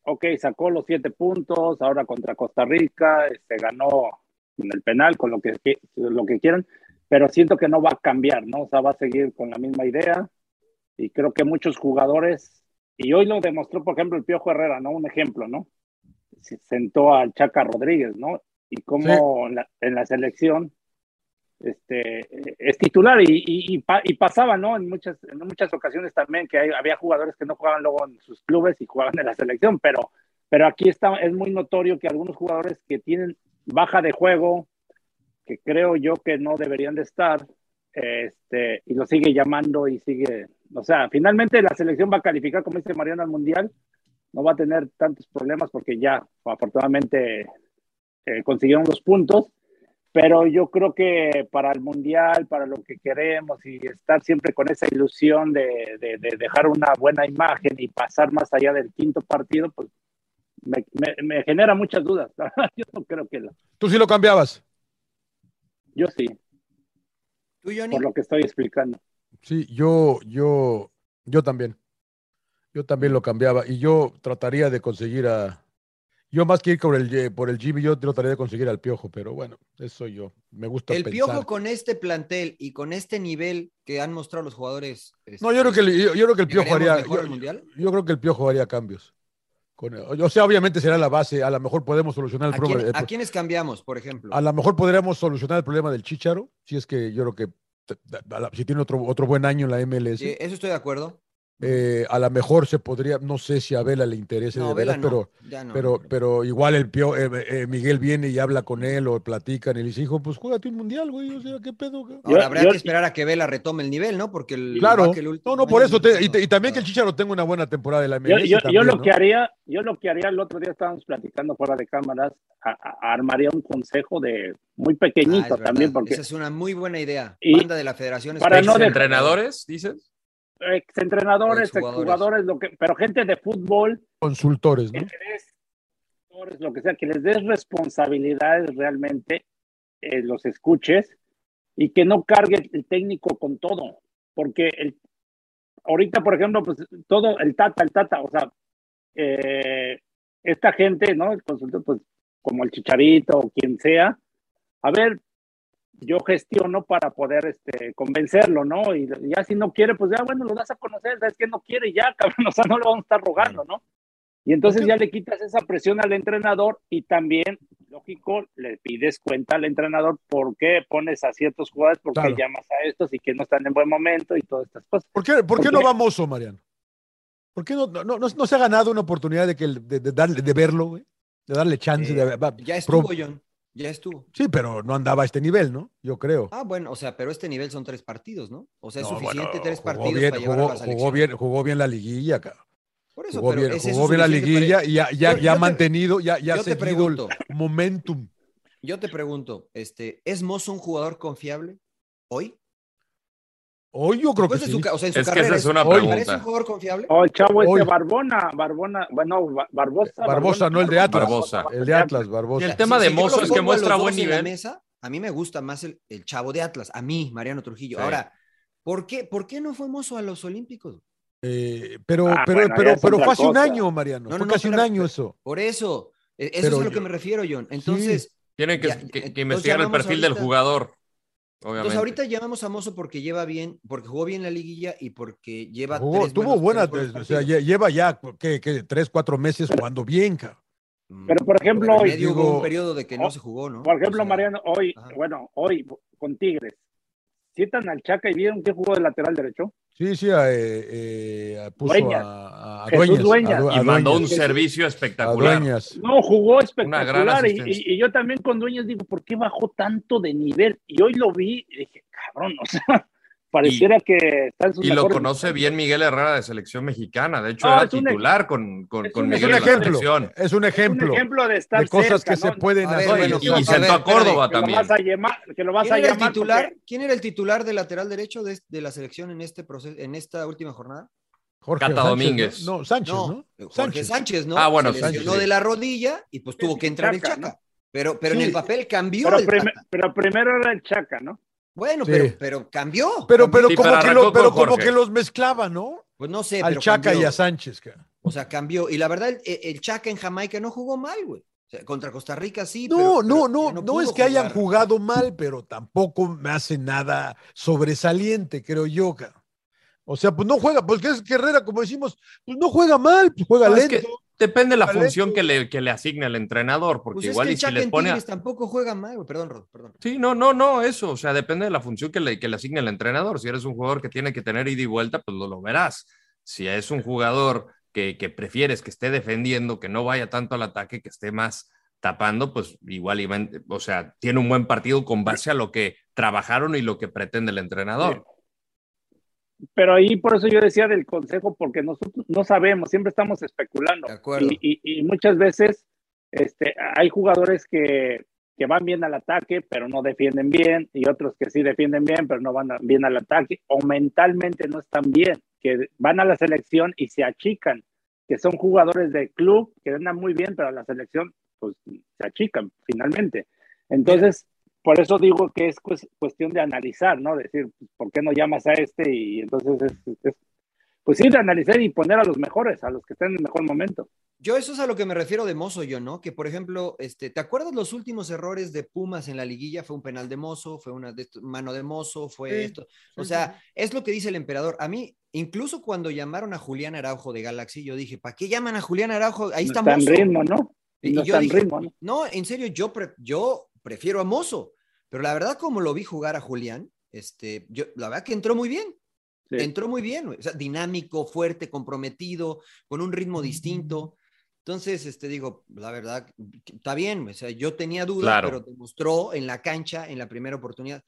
ok, sacó los siete puntos, ahora contra Costa Rica, se ganó en el penal, con lo que, lo que quieran, pero siento que no va a cambiar, ¿no? O sea, va a seguir con la misma idea y creo que muchos jugadores, y hoy lo demostró, por ejemplo, el Piojo Herrera, ¿no? Un ejemplo, ¿no? Se sentó al Chaca Rodríguez, ¿no? Y cómo en, la, en la selección este, es titular y, y, y, pa- y pasaba, ¿no? En muchas, en muchas ocasiones también que hay- había jugadores que no jugaban luego en sus clubes y jugaban en la selección, pero, pero aquí está, es muy notorio que algunos jugadores que tienen baja de juego, que creo yo que no deberían de estar, este, y lo sigue llamando y sigue, o sea, finalmente la selección va a calificar, como dice Mariano, al Mundial, no va a tener tantos problemas porque ya afortunadamente eh, consiguieron los puntos, pero yo creo que para el Mundial, para lo que queremos y estar siempre con esa ilusión de, de- de dejar una buena imagen y pasar más allá del quinto partido, pues me, me- me genera muchas dudas. [LAUGHS] yo no creo que lo, Tú sí lo cambiabas. yo sí, ¿Tú, Johnny? por lo que estoy explicando. Sí, yo, yo, yo también. Yo también lo cambiaba y yo trataría de conseguir a. Yo más que ir por el, por el Jimmy, yo trataría de conseguir al Piojo, pero bueno, eso soy yo. Me gusta El pensar. Piojo con este plantel y con este nivel que han mostrado los jugadores. No, yo creo que, el- yo, yo creo que el Piojo ¿Llegaremos haría. yo creo que el Piojo haría cambios. Con, o sea, obviamente será la base. A lo mejor podemos solucionar el ¿A, problema. quién- a quiénes cambiamos, por ejemplo? A lo mejor podríamos solucionar el problema del Chicharo, si es que yo creo que si tiene otro, otro buen año en la MLS. Sí, eso estoy de acuerdo. Eh, a lo mejor se podría, no sé si a Vela le interese No, de Vela veras, no, pero, no, pero, pero igual el Pio, eh, eh, Miguel viene y habla con él o platican y le dice, hijo, pues juégate un mundial, güey, o sea, ¿qué pedo? güey?" Ahora Yo- habrá yo- que esperar a que Vela retome el nivel, ¿no? Porque el Claro, el último no, no, por eso, te- y, te- y también que el. Chicharo tenga una buena temporada de la Yo, MLS. yo, yo también, lo ¿no? que haría, yo lo que haría el otro día estábamos platicando fuera de cámaras, a- a- armaría un consejo de muy Ah, pequeñito también, porque Esa es una muy buena idea. Y Banda de la Federación para no Española. dejar- ¿Entrenadores, dices? Exentrenadores, Exjugadores. exjugadores, lo que, pero gente de fútbol, Consultores, que ¿no? les des, consultores, lo que sea, que les des responsabilidades realmente, eh, los escuches y que no cargue el técnico con todo, porque el, ahorita, por ejemplo, pues todo, el Tata, el Tata, o sea, eh, esta gente, ¿no? El consultor, pues como el Chicharito o quien sea, a ver, yo gestiono para poder este, convencerlo, ¿no? Y ya si no quiere, pues ya bueno, lo das a conocer, sabes que no quiere ya, [LAUGHS] cabrón, o sea, no lo vamos a estar rogando, ¿no? Y entonces ya le quitas esa presión al entrenador y también, lógico, le pides cuenta al entrenador por qué pones a ciertos jugadores, por qué Claro. llamas a estos y que no están en buen momento y todas estas cosas. ¿Por qué, por qué ¿Por no va Mozo, Mariano? ¿Por qué no, no, no, no se ha ganado una oportunidad de, que, el- de, de darle, de verlo, güey? De darle chance. Eh, de, va- Ya pro- estuvo, John. Ya estuvo. Sí, pero no andaba a este nivel, ¿no? Yo creo. Ah, bueno, o sea, pero este nivel son tres partidos, ¿no? O sea, es No, suficiente bueno, tres partidos bien, para llevar jugó, a la jugó bien, jugó bien la liguilla, cabrón. Por eso, Jugó pero bien, ¿es jugó bien la liguilla para- y ya, ya, Yo- ya yo ha te- mantenido, ya, ya ha seguido el momentum. Yo te pregunto, este, ¿es Mozo un jugador confiable hoy? Hoy yo creo que Después de sí. su ca- o sea, en su Es que esa es una ¿me pregunta. ¿Parece un jugador confiable? O el chavo este Hoy. Barbona, Barbona, bueno, Ba- Barbosa. Barbosa, no el de Atlas. Barbosa. El de Atlas, Barbosa. Y el tema de Mozo es que muestra buen en la nivel. mesa, a mí me gusta más el, el chavo de Atlas, a mí, Mariano Trujillo. Sí. Ahora, ¿por qué, ¿por qué no fue Mozo a los Olímpicos? Eh, pero, Ah, pero, bueno, pero, pero fue hace un año, Mariano. No, no, fue no, casi un año eso. Por eso, e- eso Pero es a lo que me refiero, John. Entonces, Tienen que, Ya, que- que entonces investigar el perfil del jugador. Obviamente. Entonces ahorita llamamos a Mozo porque lleva bien, porque jugó bien la liguilla y porque lleva Jugó- tres tuvo buenos- buena, tres buenos o sea, partidos. lle- lleva ya ¿qué, qué, tres, cuatro meses jugando bien, cabrón. Mm, Pero, por ejemplo, hoy medio hubo un periodo de que no Oh, se jugó, ¿no? Por ejemplo, O sea, Mariano, hoy, ajá. bueno, hoy con Tigres, citan al Chaca y vieron que jugó de lateral derecho. Sí, sí, a, eh, eh, a- puso Dueñas. a, Dueñas. Du- y mandó un servicio espectacular. No, jugó espectacular. Y, y- y yo también con Dueñas digo, ¿por qué bajó tanto de nivel? Y hoy lo vi y dije, cabrón, o sea, pareciera que está en sus Y lo conoce bien Miguel Herrera de selección mexicana. De hecho, No, era es un titular con, con, es con un- Es Miguel un en la ejemplo. selección. Es un Es ejemplo un ejemplo de estar de cosas cerca, que se pueden ver, hacer. bueno, Y, sea, y sentó a. Córdoba Que lo también. vas a llamar, que lo vas ¿Quién a era, el llamar titular, porque- ¿Quién era el titular de lateral derecho de, de la selección en este proceso, en esta última jornada? Jorge Cata Sánchez, Domínguez. No, No, Sánchez, ¿no? Jorge Sánchez, ¿no? Ah, bueno, se Sánchez, de la rodilla y pues tuvo que entrar el Chaca. Pero, pero Sí. en el papel cambió Pero, el prim- Tata. pero primero era el Chaca, ¿no? Bueno, Sí. pero, pero cambió. Pero, pero, Sí, como, que lo- pero como que los mezclaba, ¿no? Pues no sé, Al pero Chaca cambió. y a Sánchez. cara. O sea, cambió. Y la verdad, el, el Chaca en Jamaica no jugó mal, güey. O sea, contra Costa Rica sí. No, pero- no, pero no, no, pudo es que hayan jugado mal, pero tampoco me hace nada sobresaliente, creo yo. cara. O sea, pues no juega, porque es Herrera, como decimos, pues no juega mal, pues juega No, es lento. que depende de la función que le, que le asigne el entrenador, porque Pues es igual que y si les pone. a- tampoco juega mal. Perdón, Rod, perdón. Sí, no, no, no, eso. O sea, depende de la función que le, que le asigne el entrenador. Si eres un jugador que tiene que tener ida y vuelta, pues lo, lo verás. Si es un jugador que, que prefieres que esté defendiendo, que no vaya tanto al ataque, que esté más tapando, pues igual, o sea, tiene un buen partido con base a lo que trabajaron y lo que pretende el entrenador. Pero ahí por eso yo decía del consejo, porque nosotros no sabemos, siempre estamos especulando. De acuerdo. Y, y- y muchas veces este, hay jugadores que, que van bien al ataque, pero no defienden bien, y otros que sí defienden bien, pero no van bien al ataque, o mentalmente no están bien, que van a la selección y se achican, que son jugadores de club que andan muy bien, pero a la selección pues se achican finalmente. Entonces, por eso digo que es cues- cuestión de analizar, ¿no? Decir, pues, ¿por qué no llamas a este? Y entonces es, es- pues sí, de analizar y poner a los mejores, a los que estén en el mejor momento. Yo eso es a lo que me refiero de Mozo, yo, ¿no? Que por ejemplo, este, ¿te acuerdas los últimos errores de Pumas en la liguilla? Fue un penal de Mozo, fue una de mano de Mozo, fue Sí, esto. O sea, es lo que dice el emperador. A mí, incluso cuando llamaron a Julián Araujo de Galaxy, yo dije, ¿para qué llaman a Julián Araujo? Ahí no está está en Mozo. ritmo, ¿no? Y No yo dije, ritmo, ¿no? no, en serio, yo, pre- yo prefiero a Mozo, pero la verdad, como lo vi jugar a Julián, este, yo, la verdad que entró muy bien. Sí. Entró muy bien, o sea, dinámico, fuerte, comprometido, con un ritmo distinto. Entonces, este, digo, la verdad, está bien, o sea, yo tenía dudas, Claro. pero demostró en la cancha, en la primera oportunidad.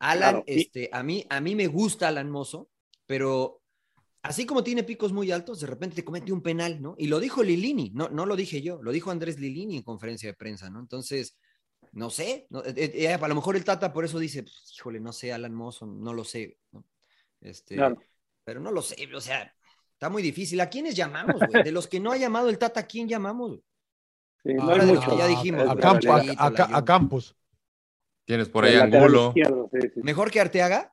Alan, Claro, este, a mí, a mí me gusta Alan Mozo, pero así como tiene picos muy altos, de repente te comete un penal, ¿no? Y lo dijo Lilini, no, no lo dije yo, lo dijo Andrés Lilini en conferencia de prensa, ¿no? Entonces, no sé, no, eh, eh, a lo mejor el Tata por eso dice, pues, híjole, no sé, Alan Mozo, no lo sé, ¿no? Este, Claro. pero no lo sé, o sea, está muy difícil. ¿A quiénes llamamos, güey? De los que no ha llamado el Tata, ¿a quién llamamos? güey? Sí, no Ahora hay de mucho. que ya dijimos, a, güey, Campo- a- Chicharito, a- a- Layún. a Campos. Tienes por ahí Angulo. izquierdo, sí, sí. ¿Mejor que Arteaga?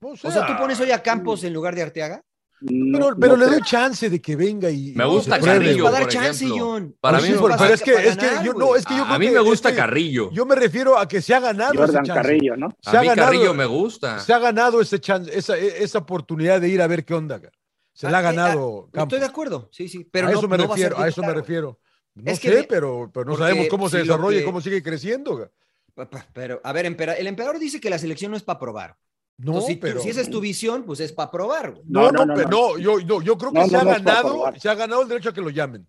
No O sea, ¿tú pones hoy a Campos en lugar de Arteaga? No- Pero, pero no le doy chance de que venga y. Me y gusta pruebe, Carrillo, para dar por chance, ejemplo. John. Para Pues mí sí, me pero, gusta- es que, es que ganar, yo, no, es que yo a mí que- me es gusta que Carrillo. Yo me refiero a que se ha ganado Jordan ese chance. Carrillo, ¿no? Se A ha mí ganado, Carrillo me gusta. Se ha ganado ese chance, esa, esa oportunidad de ir a ver qué onda. Se la ha Ah, eh, ganado ah, Campos. Estoy de acuerdo, sí, sí. Pero a no- eso me no a refiero, a eso me refiero. No Es que sé, ve- pero, pero no sabemos cómo se desarrolla y que- cómo sigue creciendo. Pero, a ver, el emperador dice que la selección no es para probar. No, Entonces, si, pero. si esa es tu visión, pues es para probar. güey. No, No, no, no, pero no. yo, yo, yo creo que No, se no, ha no es para ganado, se ha ganado el derecho a que lo llamen.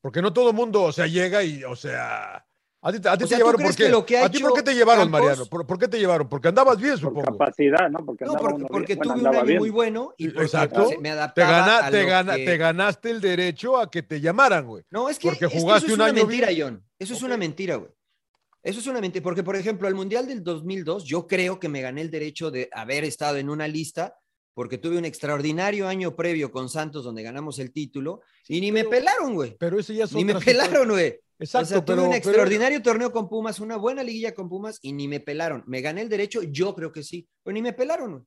Porque no todo el mundo, o sea, llega y, o sea, a ti, te- a ti O te sea, ¿tú llevaron crees por qué? que lo que ha ¿A ti por hecho qué te llevaron, Campos- Mariano? ¿Por, por qué te llevaron? Porque andabas bien, Por supongo. capacidad, ¿no? Porque, No, porque, uno porque bien. Bueno, tuve un año bien. muy bueno y porque Exacto. me Te, adaptaba gana- a te, gana- que- te ganaste el derecho a que te llamaran, güey. No, es que, porque es que jugaste eso es un una año mentira, bien. John. Eso es una mentira, güey. Eso es una mentira, porque por ejemplo, el Mundial del 2002, yo creo que me gané el derecho de haber estado en una lista porque tuve un extraordinario año previo con Santos donde ganamos el título y ni me pelaron, güey. Pero eso ya es Ni me pelaron, güey. Exacto, o sea, tuve pero- un pero- extraordinario torneo con Pumas, una buena liguilla con Pumas y ni me pelaron. ¿Me gané el derecho? Yo creo que sí, pero ni me pelaron. güey.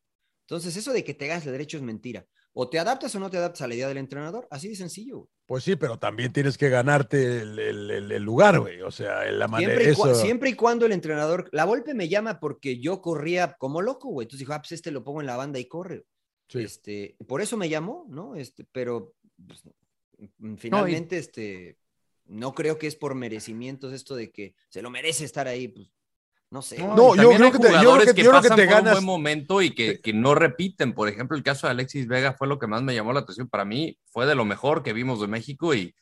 Entonces, eso de que te ganes el derecho es mentira. O te adaptas o no te adaptas a la idea del entrenador. Así de sencillo. Pues sí, pero también tienes que ganarte el, el- el- el lugar, güey. O sea, la manera. Siempre eso- siempre y cuando el entrenador. La Volpe me llama porque yo corría como loco, güey. Entonces dijo, ah, pues este lo pongo en la banda y corre. Sí. Este, por eso me llamó, ¿no? Este, pero pues, mm, finalmente, este, no creo que es por merecimientos esto de que se lo merece estar ahí, pues, no sé. No, y yo también creo que te- yo creo jugadores que- yo creo que pasan te ganas- un buen momento y que, que no repiten. Por ejemplo, el caso de Alexis Vega fue lo que más me llamó la atención. Para mí fue de lo mejor que vimos de México y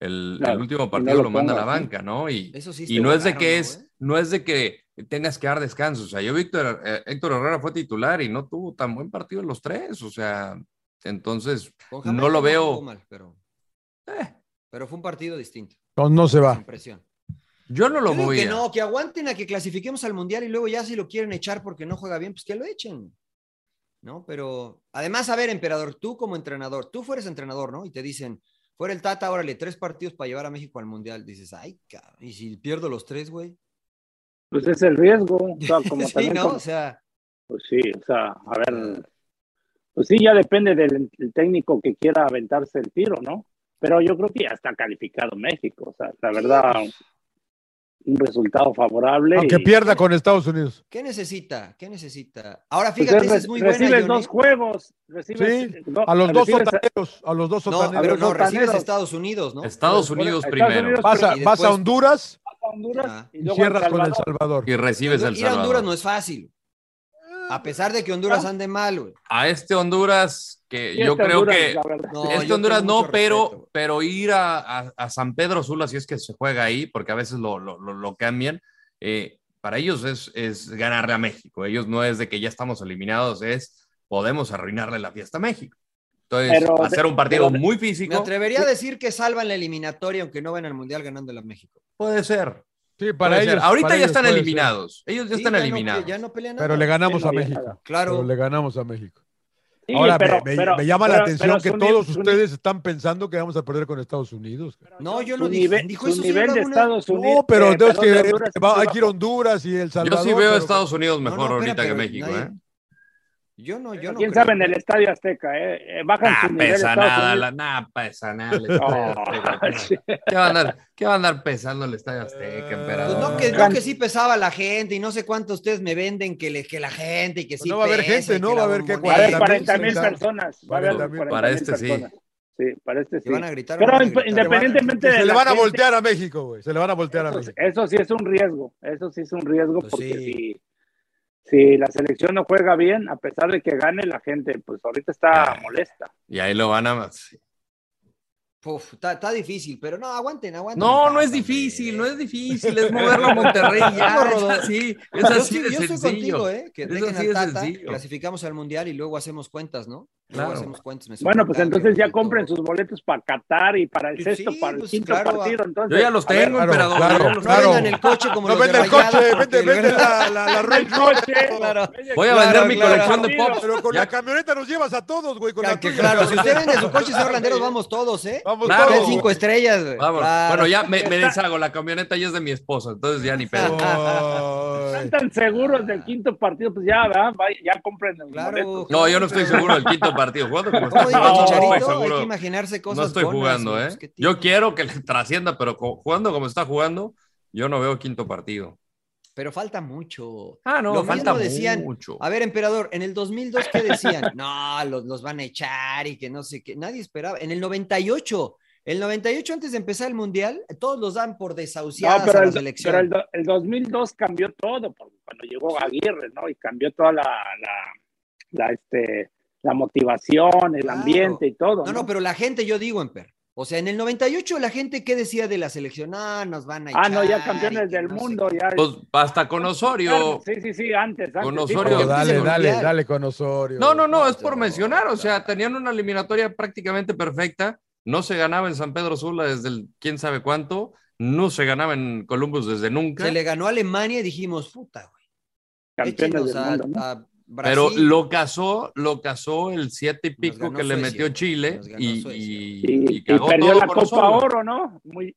el, Claro, el último partido lo lo, manda a la banca, ¿no? Y, Eso sí y no es de que ¿no, es, güey? no es de que tengas que dar descanso. O sea, yo Víctor, eh, Héctor Herrera fue titular y no tuvo tan buen partido en los tres. O sea, entonces no lo veo. mal, pero, pero fue un partido distinto. No, no se va. Sin presión. Yo no lo Yo voy que a- no, que aguanten a que clasifiquemos al mundial y luego ya si lo quieren echar porque no juega bien, pues que lo echen. ¿No? Pero además, a ver, emperador, tú como entrenador, tú fueres entrenador, ¿no? Y te dicen, fuera el Tata, órale, tres partidos para llevar a México al mundial. Dices, ay, cabrón, y si pierdo los tres, güey. Pues es el riesgo. O sea, [LAUGHS] como sí, también ¿no? O sea, Pues sí, o sea, a ver, pues sí, ya depende del el técnico que quiera aventarse el tiro, ¿no? Pero yo creo que ya está calificado México, o sea, la verdad, un resultado favorable. Aunque y- pierda con Estados Unidos. ¿qué necesita? ¿Qué necesita? Ahora pues fíjate, es- esa es muy buena. recibes Johnny. dos juegos, recibes Sí, do- a los dos recibes- sotaneros, a los dos No, sotaneros. pero no, recibes. Estados Unidos, ¿no? Estados Unidos Estados primero. Unidos Vas a, Y vas a Honduras a Honduras Ah. y cierras con El Salvador. Salvador. y recibes el Ir a Honduras Salvador. no es fácil. A pesar de que Honduras ande mal, güey. A este Honduras, que Sí, yo creo Honduras, que. No, este Honduras no, pero, respeto, pero ir a, a- a San Pedro Sula, si es que se juega ahí, porque a veces lo, lo- lo- lo cambian, eh, para ellos es, es ganarle a México. Ellos no es de que ya estamos eliminados, es podemos arruinarle la fiesta a México. Entonces, Pero ser un partido pero muy Me físico. atrevería a decir que salvan la eliminatoria aunque no van al mundial ganándole a México. Puede ser. Sí, para puede ser. ellos. Ahorita para ya ellos están ser. eliminados. Ellos ya Sí, están eliminados. ya no pelean nada. Pero le ganamos a México. Claro. Pero le ganamos a México. Sí, Ahora, pero- me, me- pero- me llama la atención que todos ustedes están pensando que vamos a perder con Estados Unidos. No, yo no dije. nivel, dijo su eso, nivel de Laguna. Estados Unidos. No, pero eh, que Honduras va- es hay que ir a. Honduras y El Yo Salvador. sí veo a Estados Unidos mejor no, ahorita que México. nadie- ¿eh? Yo no, yo no. ¿Quién creo. sabe en el Estadio Azteca? Eh? Eh, bajan Nah, su nivel pesa nada, la, nah, pesa nada. el [LAUGHS] Oh, Estadio [LAUGHS] sí. Azteca. ¿Qué va a andar, qué va a andar pesando el Estadio Azteca, Pues no, que, no que sí pesaba la gente y no sé cuánto ustedes me venden que, le, que la gente y que sí no va a haber gente, ¿no? Va a haber que Va a haber 40,000, 40 mil 50. personas. Va a haber 40,000. 40,000 Para este sí. personas. Sí, para este sí. ¿Que van a gritar Pero no van a in- gritar? independientemente de se le van a gente, voltear a México, güey. Se le van a voltear a Eso, México. eso sí es un riesgo. Eso sí es un riesgo Pues porque sí. si, si la selección no juega bien, a pesar de que gane, la gente pues ahorita está molesta. Y ahí lo van a... Uf, está, está difícil, pero no, aguanten, aguanten. No, no es difícil, no es difícil, es moverlo a Monterrey [LAUGHS] ya, es así, es Yo así estoy- de yo estoy sencillo. contigo, ¿eh? Que Es dejen así al de Tata, sencillo. clasificamos al mundial y luego hacemos cuentas, ¿no? Luego Claro. hacemos cuentas. me Bueno, pues entonces ya compren sus boletos para Qatar y para el Sí, sexto, sí, para el pues, quinto claro, partido. Entonces, Yo ya los ver, tengo, claro, emperador. claro, ya No claro. vendan el coche como No [LAUGHS] los de vende el coche, vende, vende la, la, la [LAUGHS] Range Rover. Claro. Voy a Claro, vender mi claro. colección de pop. Pero con Ya- la camioneta nos llevas a todos, güey. Con Que- la que claro, si usted vende su coche, señor Landeros, [LAUGHS] vamos todos, ¿eh? Vamos Claro. todos. Hotel cinco estrellas, güey. Vamos. Claro. Bueno, ya me, me deshago, la camioneta ya es de mi esposa, entonces ya ni pedo. Están tan seguros del quinto partido, pues ya, ¿verdad? Ya compren los Claro. boletos. No, yo no estoy seguro del quinto partido. Jugando como está ¿Cómo [LAUGHS] dijo jugando, no Chicharito? estoy Hay que imaginarse cosas No estoy buenas, jugando. ¿eh? Pues. Yo quiero que le trascienda, pero jugando como está jugando, yo no veo quinto partido. Pero falta mucho. Ah, no, Lo falta mismo decían, mucho. A ver, emperador, en el 2002, ¿qué decían? [LAUGHS] no, los, los van a echar y que no sé qué. Nadie esperaba. En el 98, el 98 antes de empezar el Mundial, todos los dan por desahuciados a la el, selección. pero el, el 2002 cambió todo, porque cuando llegó Aguirre, ¿no? Y cambió toda la, la, la, este, la motivación, el Claro. ambiente y todo. No, ¿no? no, pero la gente, yo digo, Emper. O sea, en el 98 la gente, ¿qué decía de la selección? Ah, nos van a echar. Ah, no, ya campeones del no mundo, ya. Pues hasta con Osorio. Sí, sí, sí, antes. antes Con Osorio. dale, dale, Mundial. dale con Osorio. No, no, no, es por mencionar. O sea, tenían una eliminatoria prácticamente perfecta. No se ganaba en San Pedro Sula desde el quién sabe cuánto. no se ganaba en Columbus desde nunca. Se le ganó a Alemania y dijimos, puta, güey. Campeones del a, mundo, ¿no? a Pero lo casó, lo casó el siete y pico que le metió Chile y, Suecia. y- Y, y y cagó perdió todo la Copa nosotros. Oro, ¿no? Muy,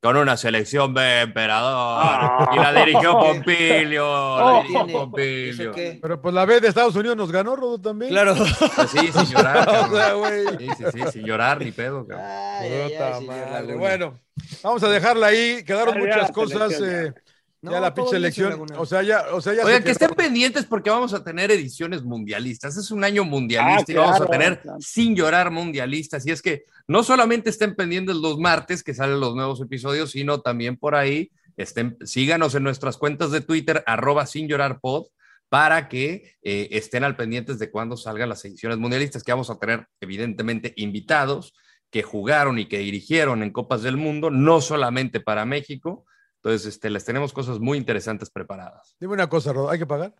Con una selección de emperador. Ah. Y la dirigió [LAUGHS] Pompilio. Oh. la dirigió ¿Tiene? Pompilio. Pero pues la B de Estados Unidos nos ganó, Rodo, también. Claro. Pues sí, sin llorar. [LAUGHS] O cabrón. sea, güey. Sí, sí, sí, sin llorar ni pedo. Ay, ay, ay. Bueno, vamos a dejarla ahí. Quedaron muchas cosas. selección, eh, No, ya la pinche elección. O sea, ya, o sea, ya Oigan, se que estén pendientes porque vamos a tener ediciones mundialistas. Es un año mundialista Ah, y vamos a tener claro. sin llorar mundialistas. Y es que no solamente estén pendientes los martes que salen los nuevos episodios, sino también por ahí estén, síganos en nuestras cuentas de Twitter, arroba sin llorar pod, para que eh, estén al pendientes de cuando salgan las ediciones mundialistas, que vamos a tener evidentemente invitados que jugaron y que dirigieron en Copas del Mundo, no solamente para México. Entonces, este, les tenemos cosas muy interesantes preparadas. Dime una cosa, Rodo. ¿Hay que pagar?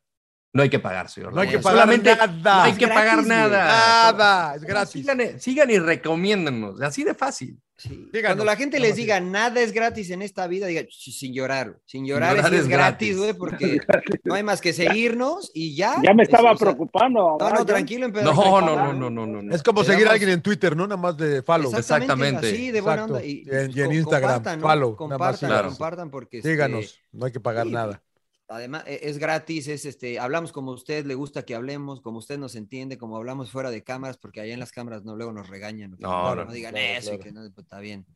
No hay que pagar, señor. No hay que pagar Solamente nada. No hay Es que gratis, pagar nada. Nada, es gratis. Sigan, sigan y recomiéndennos. Así de fácil. Sí. Cuando la gente les diga nada es gratis en esta vida, diga "Ch, sin llorar, sin llorar, llorar es, es gratis, güey, porque [LAUGHS] no hay más que seguirnos y ya. ya me estaba Eso, o sea, preocupando. No, no, tranquilo, No, no, no, no, no, no, no. Es como seguir a damos- alguien en Twitter, ¿no? Nada más de follow. Exactamente. Así, de buena Exacto. onda. Y, Y en- y en Instagram, compartan, ¿no? follow, nada más Compartan, síganos. compartan porque... este, Díganos, no hay que pagar sí, nada. Además, e- es gratis, es este, hablamos como usted le gusta que hablemos, como usted nos entiende, como hablamos fuera de cámaras, porque allá en las cámaras no luego nos regañan. No, no, no, digan eso y que no, pues, está bien,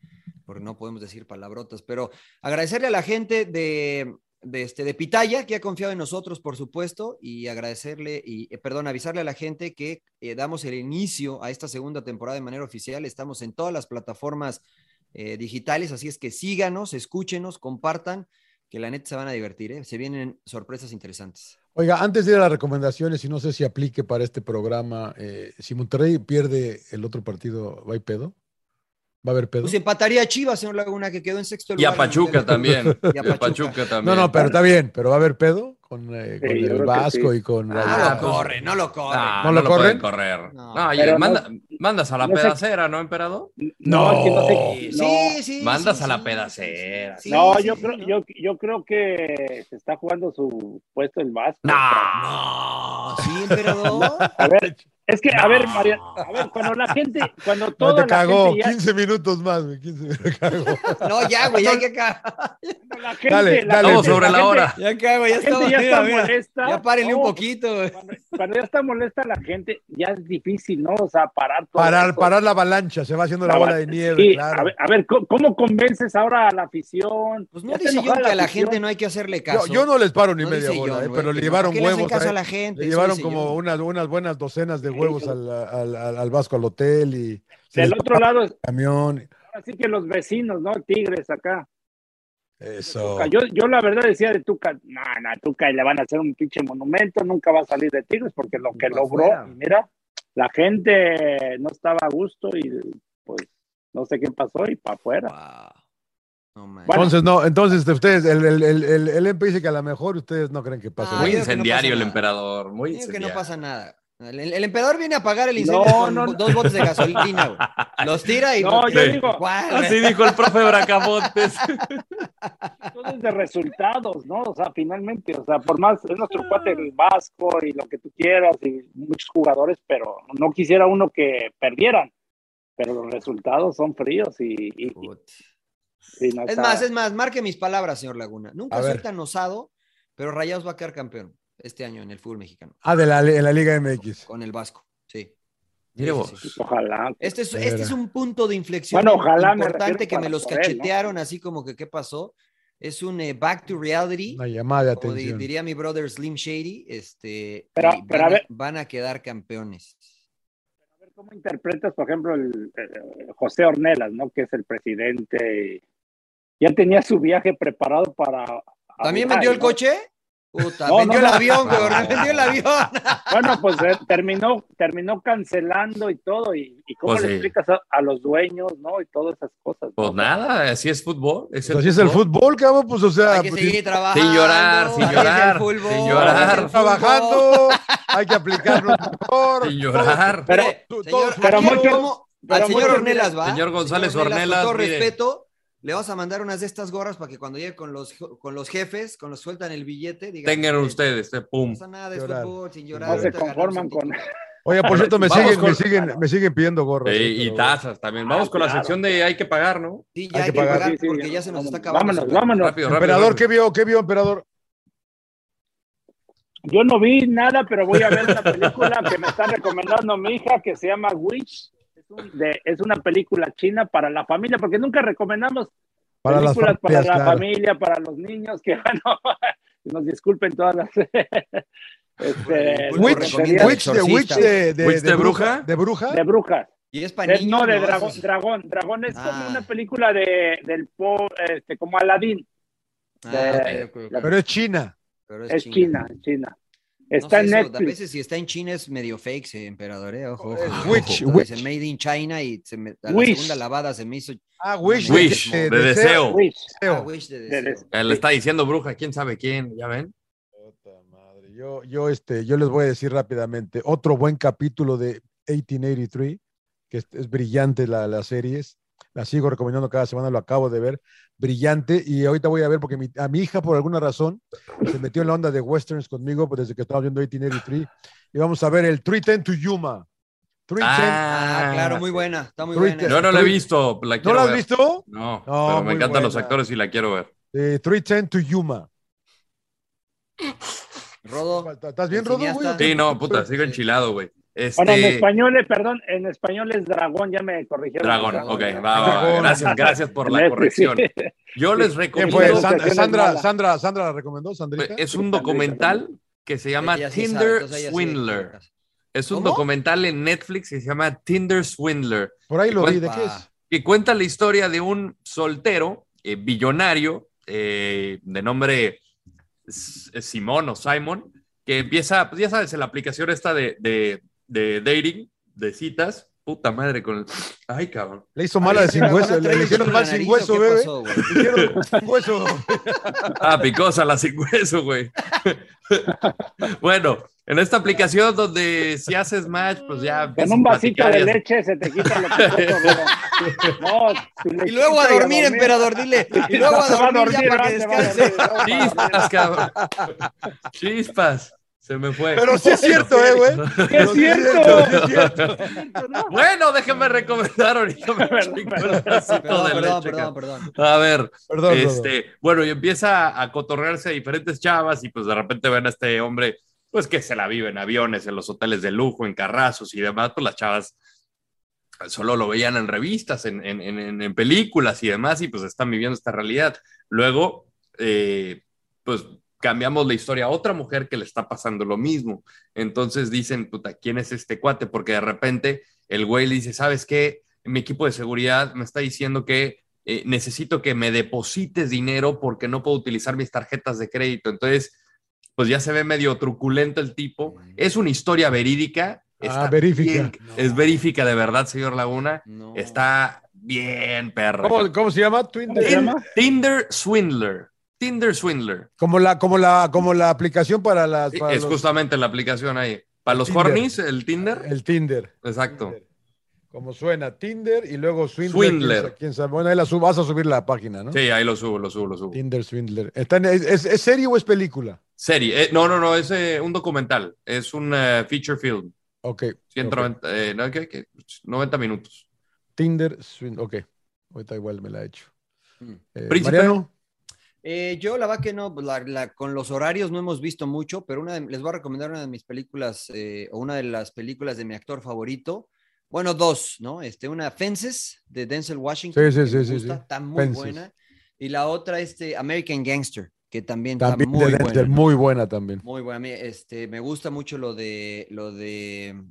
porque no podemos decir palabrotas. Pero agradecerle a la gente de, de, este, de Pitaya que ha confiado en nosotros, por supuesto, y agradecerle, y eh, perdón, avisarle a la gente que eh, damos el inicio a esta segunda temporada de manera oficial. Estamos en todas las plataformas eh, digitales, así es que síganos, escúchenos, compartan que la neta se van a divertir, ¿eh? se vienen sorpresas interesantes. Oiga, antes de ir a las recomendaciones, y no sé si aplique para este programa, eh, si Monterrey pierde el otro partido, ¿va a pedo? ¿Va a haber pedo? Pues empataría a Chivas, señor Laguna, que quedó en sexto Y a lugar. en el Pachuca también. [LAUGHS] Y a Y a Pachuca. Pachuca No, también. no, pero está bien, pero va a haber pedo con, eh, con Sí, yo el Vasco sí. y con No Ah, lo pues- corre, no lo corre. Ah, ¿No no, lo lo corren? correr. No. No, oye, no- manda- mandas a la no sé- pedacera, ¿no, emperador? No, es que no sé- Sí, no. sí, sí. Mandas a la pedacera. sí, no, sí, yo creo, ¿no? yo, yo creo que se está jugando su puesto el Vasco. No. No, sí, emperador. [LAUGHS] A ver, es que, a ver, María, a ver, cuando la gente, cuando No, toda te la cagó, gente ya, 15 minutos más, güey, 15 minutos cagó. No, ya, güey, ya que acá. la gente, Dale, la dale. Gente- sobre la gente- hora. Ya cago, ya La gente estamos. ya mira, está mira. molesta. Ya párenle un No, poquito, güey. Cuando, cuando ya está molesta la gente, ya es difícil, ¿no? O sea, parar todo Parar, eso. parar la avalancha, se va haciendo la La bola de nieve, Sí, claro. a, ver, a ver, ¿cómo, cómo convences ahora a la afición? Pues no Ya dice yo que a la gente no hay que hacerle Yo, caso. yo no les paro ni No media bola, eh, güey, pero le que no, llevaron ¿por qué le hacen huevos. la gente? Le llevaron como unas, buenas docenas de Sí, huevos al, al, al- al Vasco al hotel y Del otro lado, el camión. así que los vecinos, ¿no? Tigres acá. Eso. Yo, yo la verdad decía de Tuca, no, no, Tuca y le van a hacer un pinche monumento, nunca va a salir de Tigres porque lo que logró, mira, la gente no estaba a gusto y pues no sé qué pasó y para afuera. Wow. Bueno. Entonces, no, entonces ustedes, el, el, el, el, el MP dice que a lo mejor ustedes no creen que pase. Ah, Muy no incendiario el emperador. Muy Digo que incendiario. no pasa nada. El, el emperador viene a apagar el incendio No, con no, dos botes de gasolina, güey. [LAUGHS] Los tira y. No, yo Sí. digo, ¿Cuál, güey? Así dijo el profe Bracamontes. [LAUGHS] todo es de resultados, ¿no? O sea, finalmente, o sea, por más, es nuestro cuate el Vasco y lo que tú quieras y muchos jugadores, pero no quisiera uno que perdieran. Pero los resultados son fríos y, y- y- Put. y no Es está- más, es más, marque mis palabras, señor Laguna. Nunca A soy ver. tan osado, pero Rayados va a quedar campeón este año en el fútbol mexicano. Ah, de la, en la Liga MX. Con el Vasco, sí. Mire vos. sí, sí. Ojalá. Este es, este es un punto de inflexión Bueno, ojalá me importante refiero que me los por él, ¿no? cachetearon así como que qué pasó. Es un eh, back to reality. Una llamada de como atención. diría mi brother Slim Shady, este, Pero- pero van, a ver. van a quedar campeones. A ver, ¿Cómo interpretas, por ejemplo, el, eh, José Ornelas, ¿no? Que es el presidente. Ya tenía su viaje preparado para. ¿También Dubái, vendió el ¿no? coche? Puta, No, vendió no, el no. avión, güey, [LAUGHS] vendió el avión. [LAUGHS] Bueno, pues eh, terminó, terminó cancelando y todo. ¿Y, y cómo Pues le sí. explicas a, a los dueños, no? Y todas esas cosas. ¿no? Pues nada, así es fútbol. Es Pues así es el fútbol, cabrón, pues o sea, Hay que pues, seguir trabajando. Sin llorar, sin así es el llorar, fútbol, sin llorar. así es el trabajando, hay que aplicarnos mejor. Sin llorar. Pero, Tú- señor, todo- pero mucho- como- pero al señor Ornelas va. Señor González Señor Ornelas, con todo mire. respeto, Le vas a mandar unas de estas gorras para que cuando llegue con los, con los jefes, cuando sueltan el billete, digan. Tengan "Eh, ustedes, eh, pum. No pasa nada, es Llorar. fútbol, sin llorar. No se conforman con. título". [LAUGHS] Oye, por cierto, me siguen, con- me siguen, me siguen pidiendo gorras. Eh, y tazas también. Vamos con la sección de hay que pagar, ¿no? Sí, ya hay, que que pagar. pagar Sí, sí, porque ya se nos vámonos, está acabando. Vámonos, vámonos. Rápido, rápido. Emperador, rápido. ¿qué vio? ¿Qué vio, emperador? Yo no vi nada, pero voy a ver una película que me está recomendando mi hija que se llama Witch. Es, un- de- es una película china para la familia, porque nunca recomendamos Para las películas para la claro. familia, para los niños, que [LAUGHS] bueno, nos disculpen todas las. [LAUGHS] este, Pulpo Witch, Witch, de, Witch de, de, ¿Witch de bruja? ¿De bruja? de brujas. Y es para Eh, niños. no, de ¿no? dragón, dragón. Dragón es Ah. como una película de, del po, este, como Aladdin. Ah. Pero es China. Pero Es China, China. Está No en sé, eso, Netflix. A veces si está en China es medio fake, ese emperador, ¿eh? Ojo, ojo. Ojo. Witch, Ojo. Witch. Made in China y se me, a la Wish. segunda lavada se me hizo. Ah, Wish. Una Wish, de, de deseo. Witch. Ah, Wish de De deseo. deseo. Eh, Le está diciendo bruja, quién sabe quién, ¿ya ven? Puta madre. Yo, yo, este, yo les voy a decir rápidamente, otro buen capítulo de 1883, que es, es brillante la, la serie, la sigo recomendando cada semana, lo acabo de ver, brillante, y ahorita voy a ver porque mi- a mi hija por alguna razón se metió en la onda de westerns conmigo pues, desde que estaba viendo 1883, y vamos a ver el 310 to Yuma. 310, Ah, claro, muy buena. Está muy buena. Yo no la he visto, la ¿No lo has ver. visto? No, No, pero me encantan los actores y la quiero ver. Eh, 310 to Yuma. Rodo. ¿Estás bien, Rodo? güey? Sí, no, puta, sigo Sí. enchilado, güey. Bueno, en Este, español, es- perdón, en español es dragón, ya me corrigieron. Dragón, Dragón, ok, dragón. va, va, va. Dragón. Gracias, gracias por la [LAUGHS] corrección. Yo les ¿Quién recomiendo. fue? Sandra. Sandra, Sandra la recomendó, Sandrita. Es un documental que se llama sí Tinder sí Swindler. Es un ¿Cómo? documental en Netflix que se llama Tinder Swindler. Por ahí lo vi, ¿de qué es? que cuenta la historia de un soltero eh, billonario eh, de nombre Simón o Simon, que empieza, pues ya sabes, en la aplicación esta de, de, de dating, de citas, puta madre con el... Ay, cabrón. Le hizo mala de sin ¿Van a hueso, le, le hicieron mal sin hueso, bebé. pasó, güey? Le hicieron sin hueso. Ah, picosa la sin hueso, güey. bueno, en esta aplicación donde si haces match, pues ya... Con un vasito de leche se te quita lo Rodo. No, tu Y luego a dormir, emperador, dile. Y luego a dormir, ya para que descanse. Chispas, cabrón. Chispas. Se me fue. Pero sí es cierto, ¿eh, güey? ¡Es cierto! sí es cierto. [LAUGHS] Bueno, déjenme recomendar ahorita. me Perdón, perdón. Perdón. A ver, este, bueno, y empieza a cotorrearse a diferentes chavas y pues de repente ven a este hombre, pues que se la vive en aviones, en los hoteles de lujo, en carrazos y demás, pues las chavas solo lo veían en revistas, en, en- en- en películas y demás, y pues están viviendo esta realidad. Luego, eh, pues cambiamos la historia a otra mujer que le está pasando lo mismo. Entonces dicen, puta, ¿quién es este cuate? Porque de repente el güey le dice, ¿sabes qué? Mi equipo de seguridad me está diciendo que eh, necesito que me deposites dinero porque no puedo utilizar mis tarjetas de crédito. Entonces, pues ya se ve medio truculento el tipo. Es una historia verídica. Ah, bien- es verífica de verdad, señor Laguna. No. Está bien, perra. ¿Cómo, cómo se llama? Twin- ¿Cómo se llama? Tinder Swindler. Tinder Swindler. Como la, como la, como la aplicación para las. para es los- justamente la aplicación ahí. Para los Tinder. hornies, el Tinder. el Tinder. Exacto. Tinder. Como suena, Tinder y luego Swindler. Swindler. quién sa- quién sabe. Bueno, ahí la sub- vas a subir la página, ¿no? Sí, ahí lo subo, lo subo, lo subo. Tinder Swindler. Está en- es, es- ¿es serie o es película? Serie. Eh, no, no, no, es eh, un documental. Es un eh, feature film. Ok. 190, eh, no, ¿qué? ¿Qué? 90 minutos. Tinder Swindler. Ok. Ahorita igual me la he hecho. Mm. Príncipe. Mariano. Eh, yo la verdad que no, pues, la- la- con los horarios no hemos visto mucho, pero una de- les voy a recomendar una de mis películas, eh, o una de las películas de mi actor favorito. Bueno, dos, ¿no? Este, una Fences de Denzel Washington. Sí, sí, que me sí, sí, gusta. Está muy Fences. buena. Y la otra, este, American Gangster, que también, También está muy de buena. Muy buena también. Muy buena. Este, me gusta mucho lo de, lo de,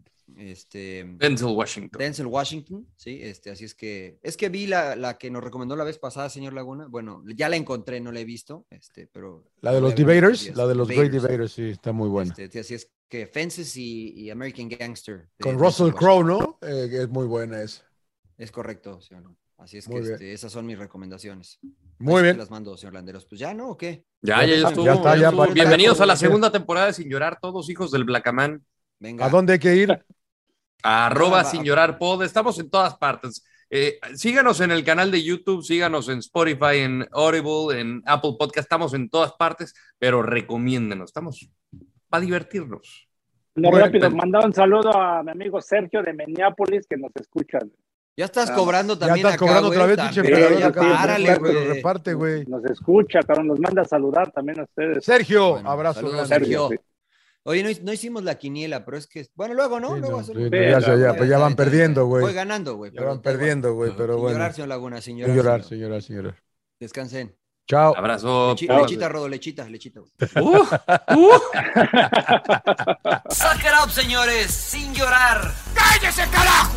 este, Denzel Washington. Denzel Washington, sí, este, así es que, es que vi la, la que nos recomendó la vez pasada, señor Laguna, bueno, ya la encontré, no la he visto, este, pero... La de los Debaters, la de los Great Debaters, Debaters, sí, está muy buena. este, así es que Fences y, y American Gangster. Con Russell. Crowe, ¿no? Eh, es muy buena esa. Es correcto, señor. Así es Muy que este, esas son mis recomendaciones. Muy Ahí sí bien. te las mando, señor Landeros. Pues ya, ¿no? ¿O qué? Ya, ya, ya Ya estuvo. está, ya ya estuvo. pa- Bienvenidos a la segunda temporada de Sin Llorar, todos hijos del Blacamán. Venga. ¿A dónde hay que ir? [LAUGHS] Arroba Ah, Sin. Llorar Pod. Estamos en todas partes. Eh, síganos en el canal de YouTube, síganos en Spotify, en Audible, en Apple Podcast, estamos en todas partes, pero recomiéndenos, estamos para divertirnos. No, Bueno, rápido, pero- mandar un saludo a mi amigo Sergio de Minneapolis que nos escucha. Ya estás Ah, cobrando Ya también estás acá, cobrando güey, otra vez, pinche emperador, ya acá, párale, reparte, güey. reparte, güey. Nos escucha, cabrón, nos manda a saludar también a ustedes. Sergio, Bueno, abrazo saludos. Sergio. sí. Oye, no, no hicimos la quiniela, pero es que, bueno, luego, ¿no? Sí, luego no, hacemos- sí, no, ya, ya, ya, pues ya van perdiendo, Voy güey. ganando, güey. Ya van perdiendo, güey, pero Sin bueno. llorar, señor Laguna, sin Sin llorar. llorar, señor. señora, señora. Descansen. Chao. Abrazo. Lechi- lechita, Rodo, lechita, lechita. [LAUGHS] Uh, uh. [LAUGHS] Suck it up, señores, sin llorar. ¡Cállese, carajo!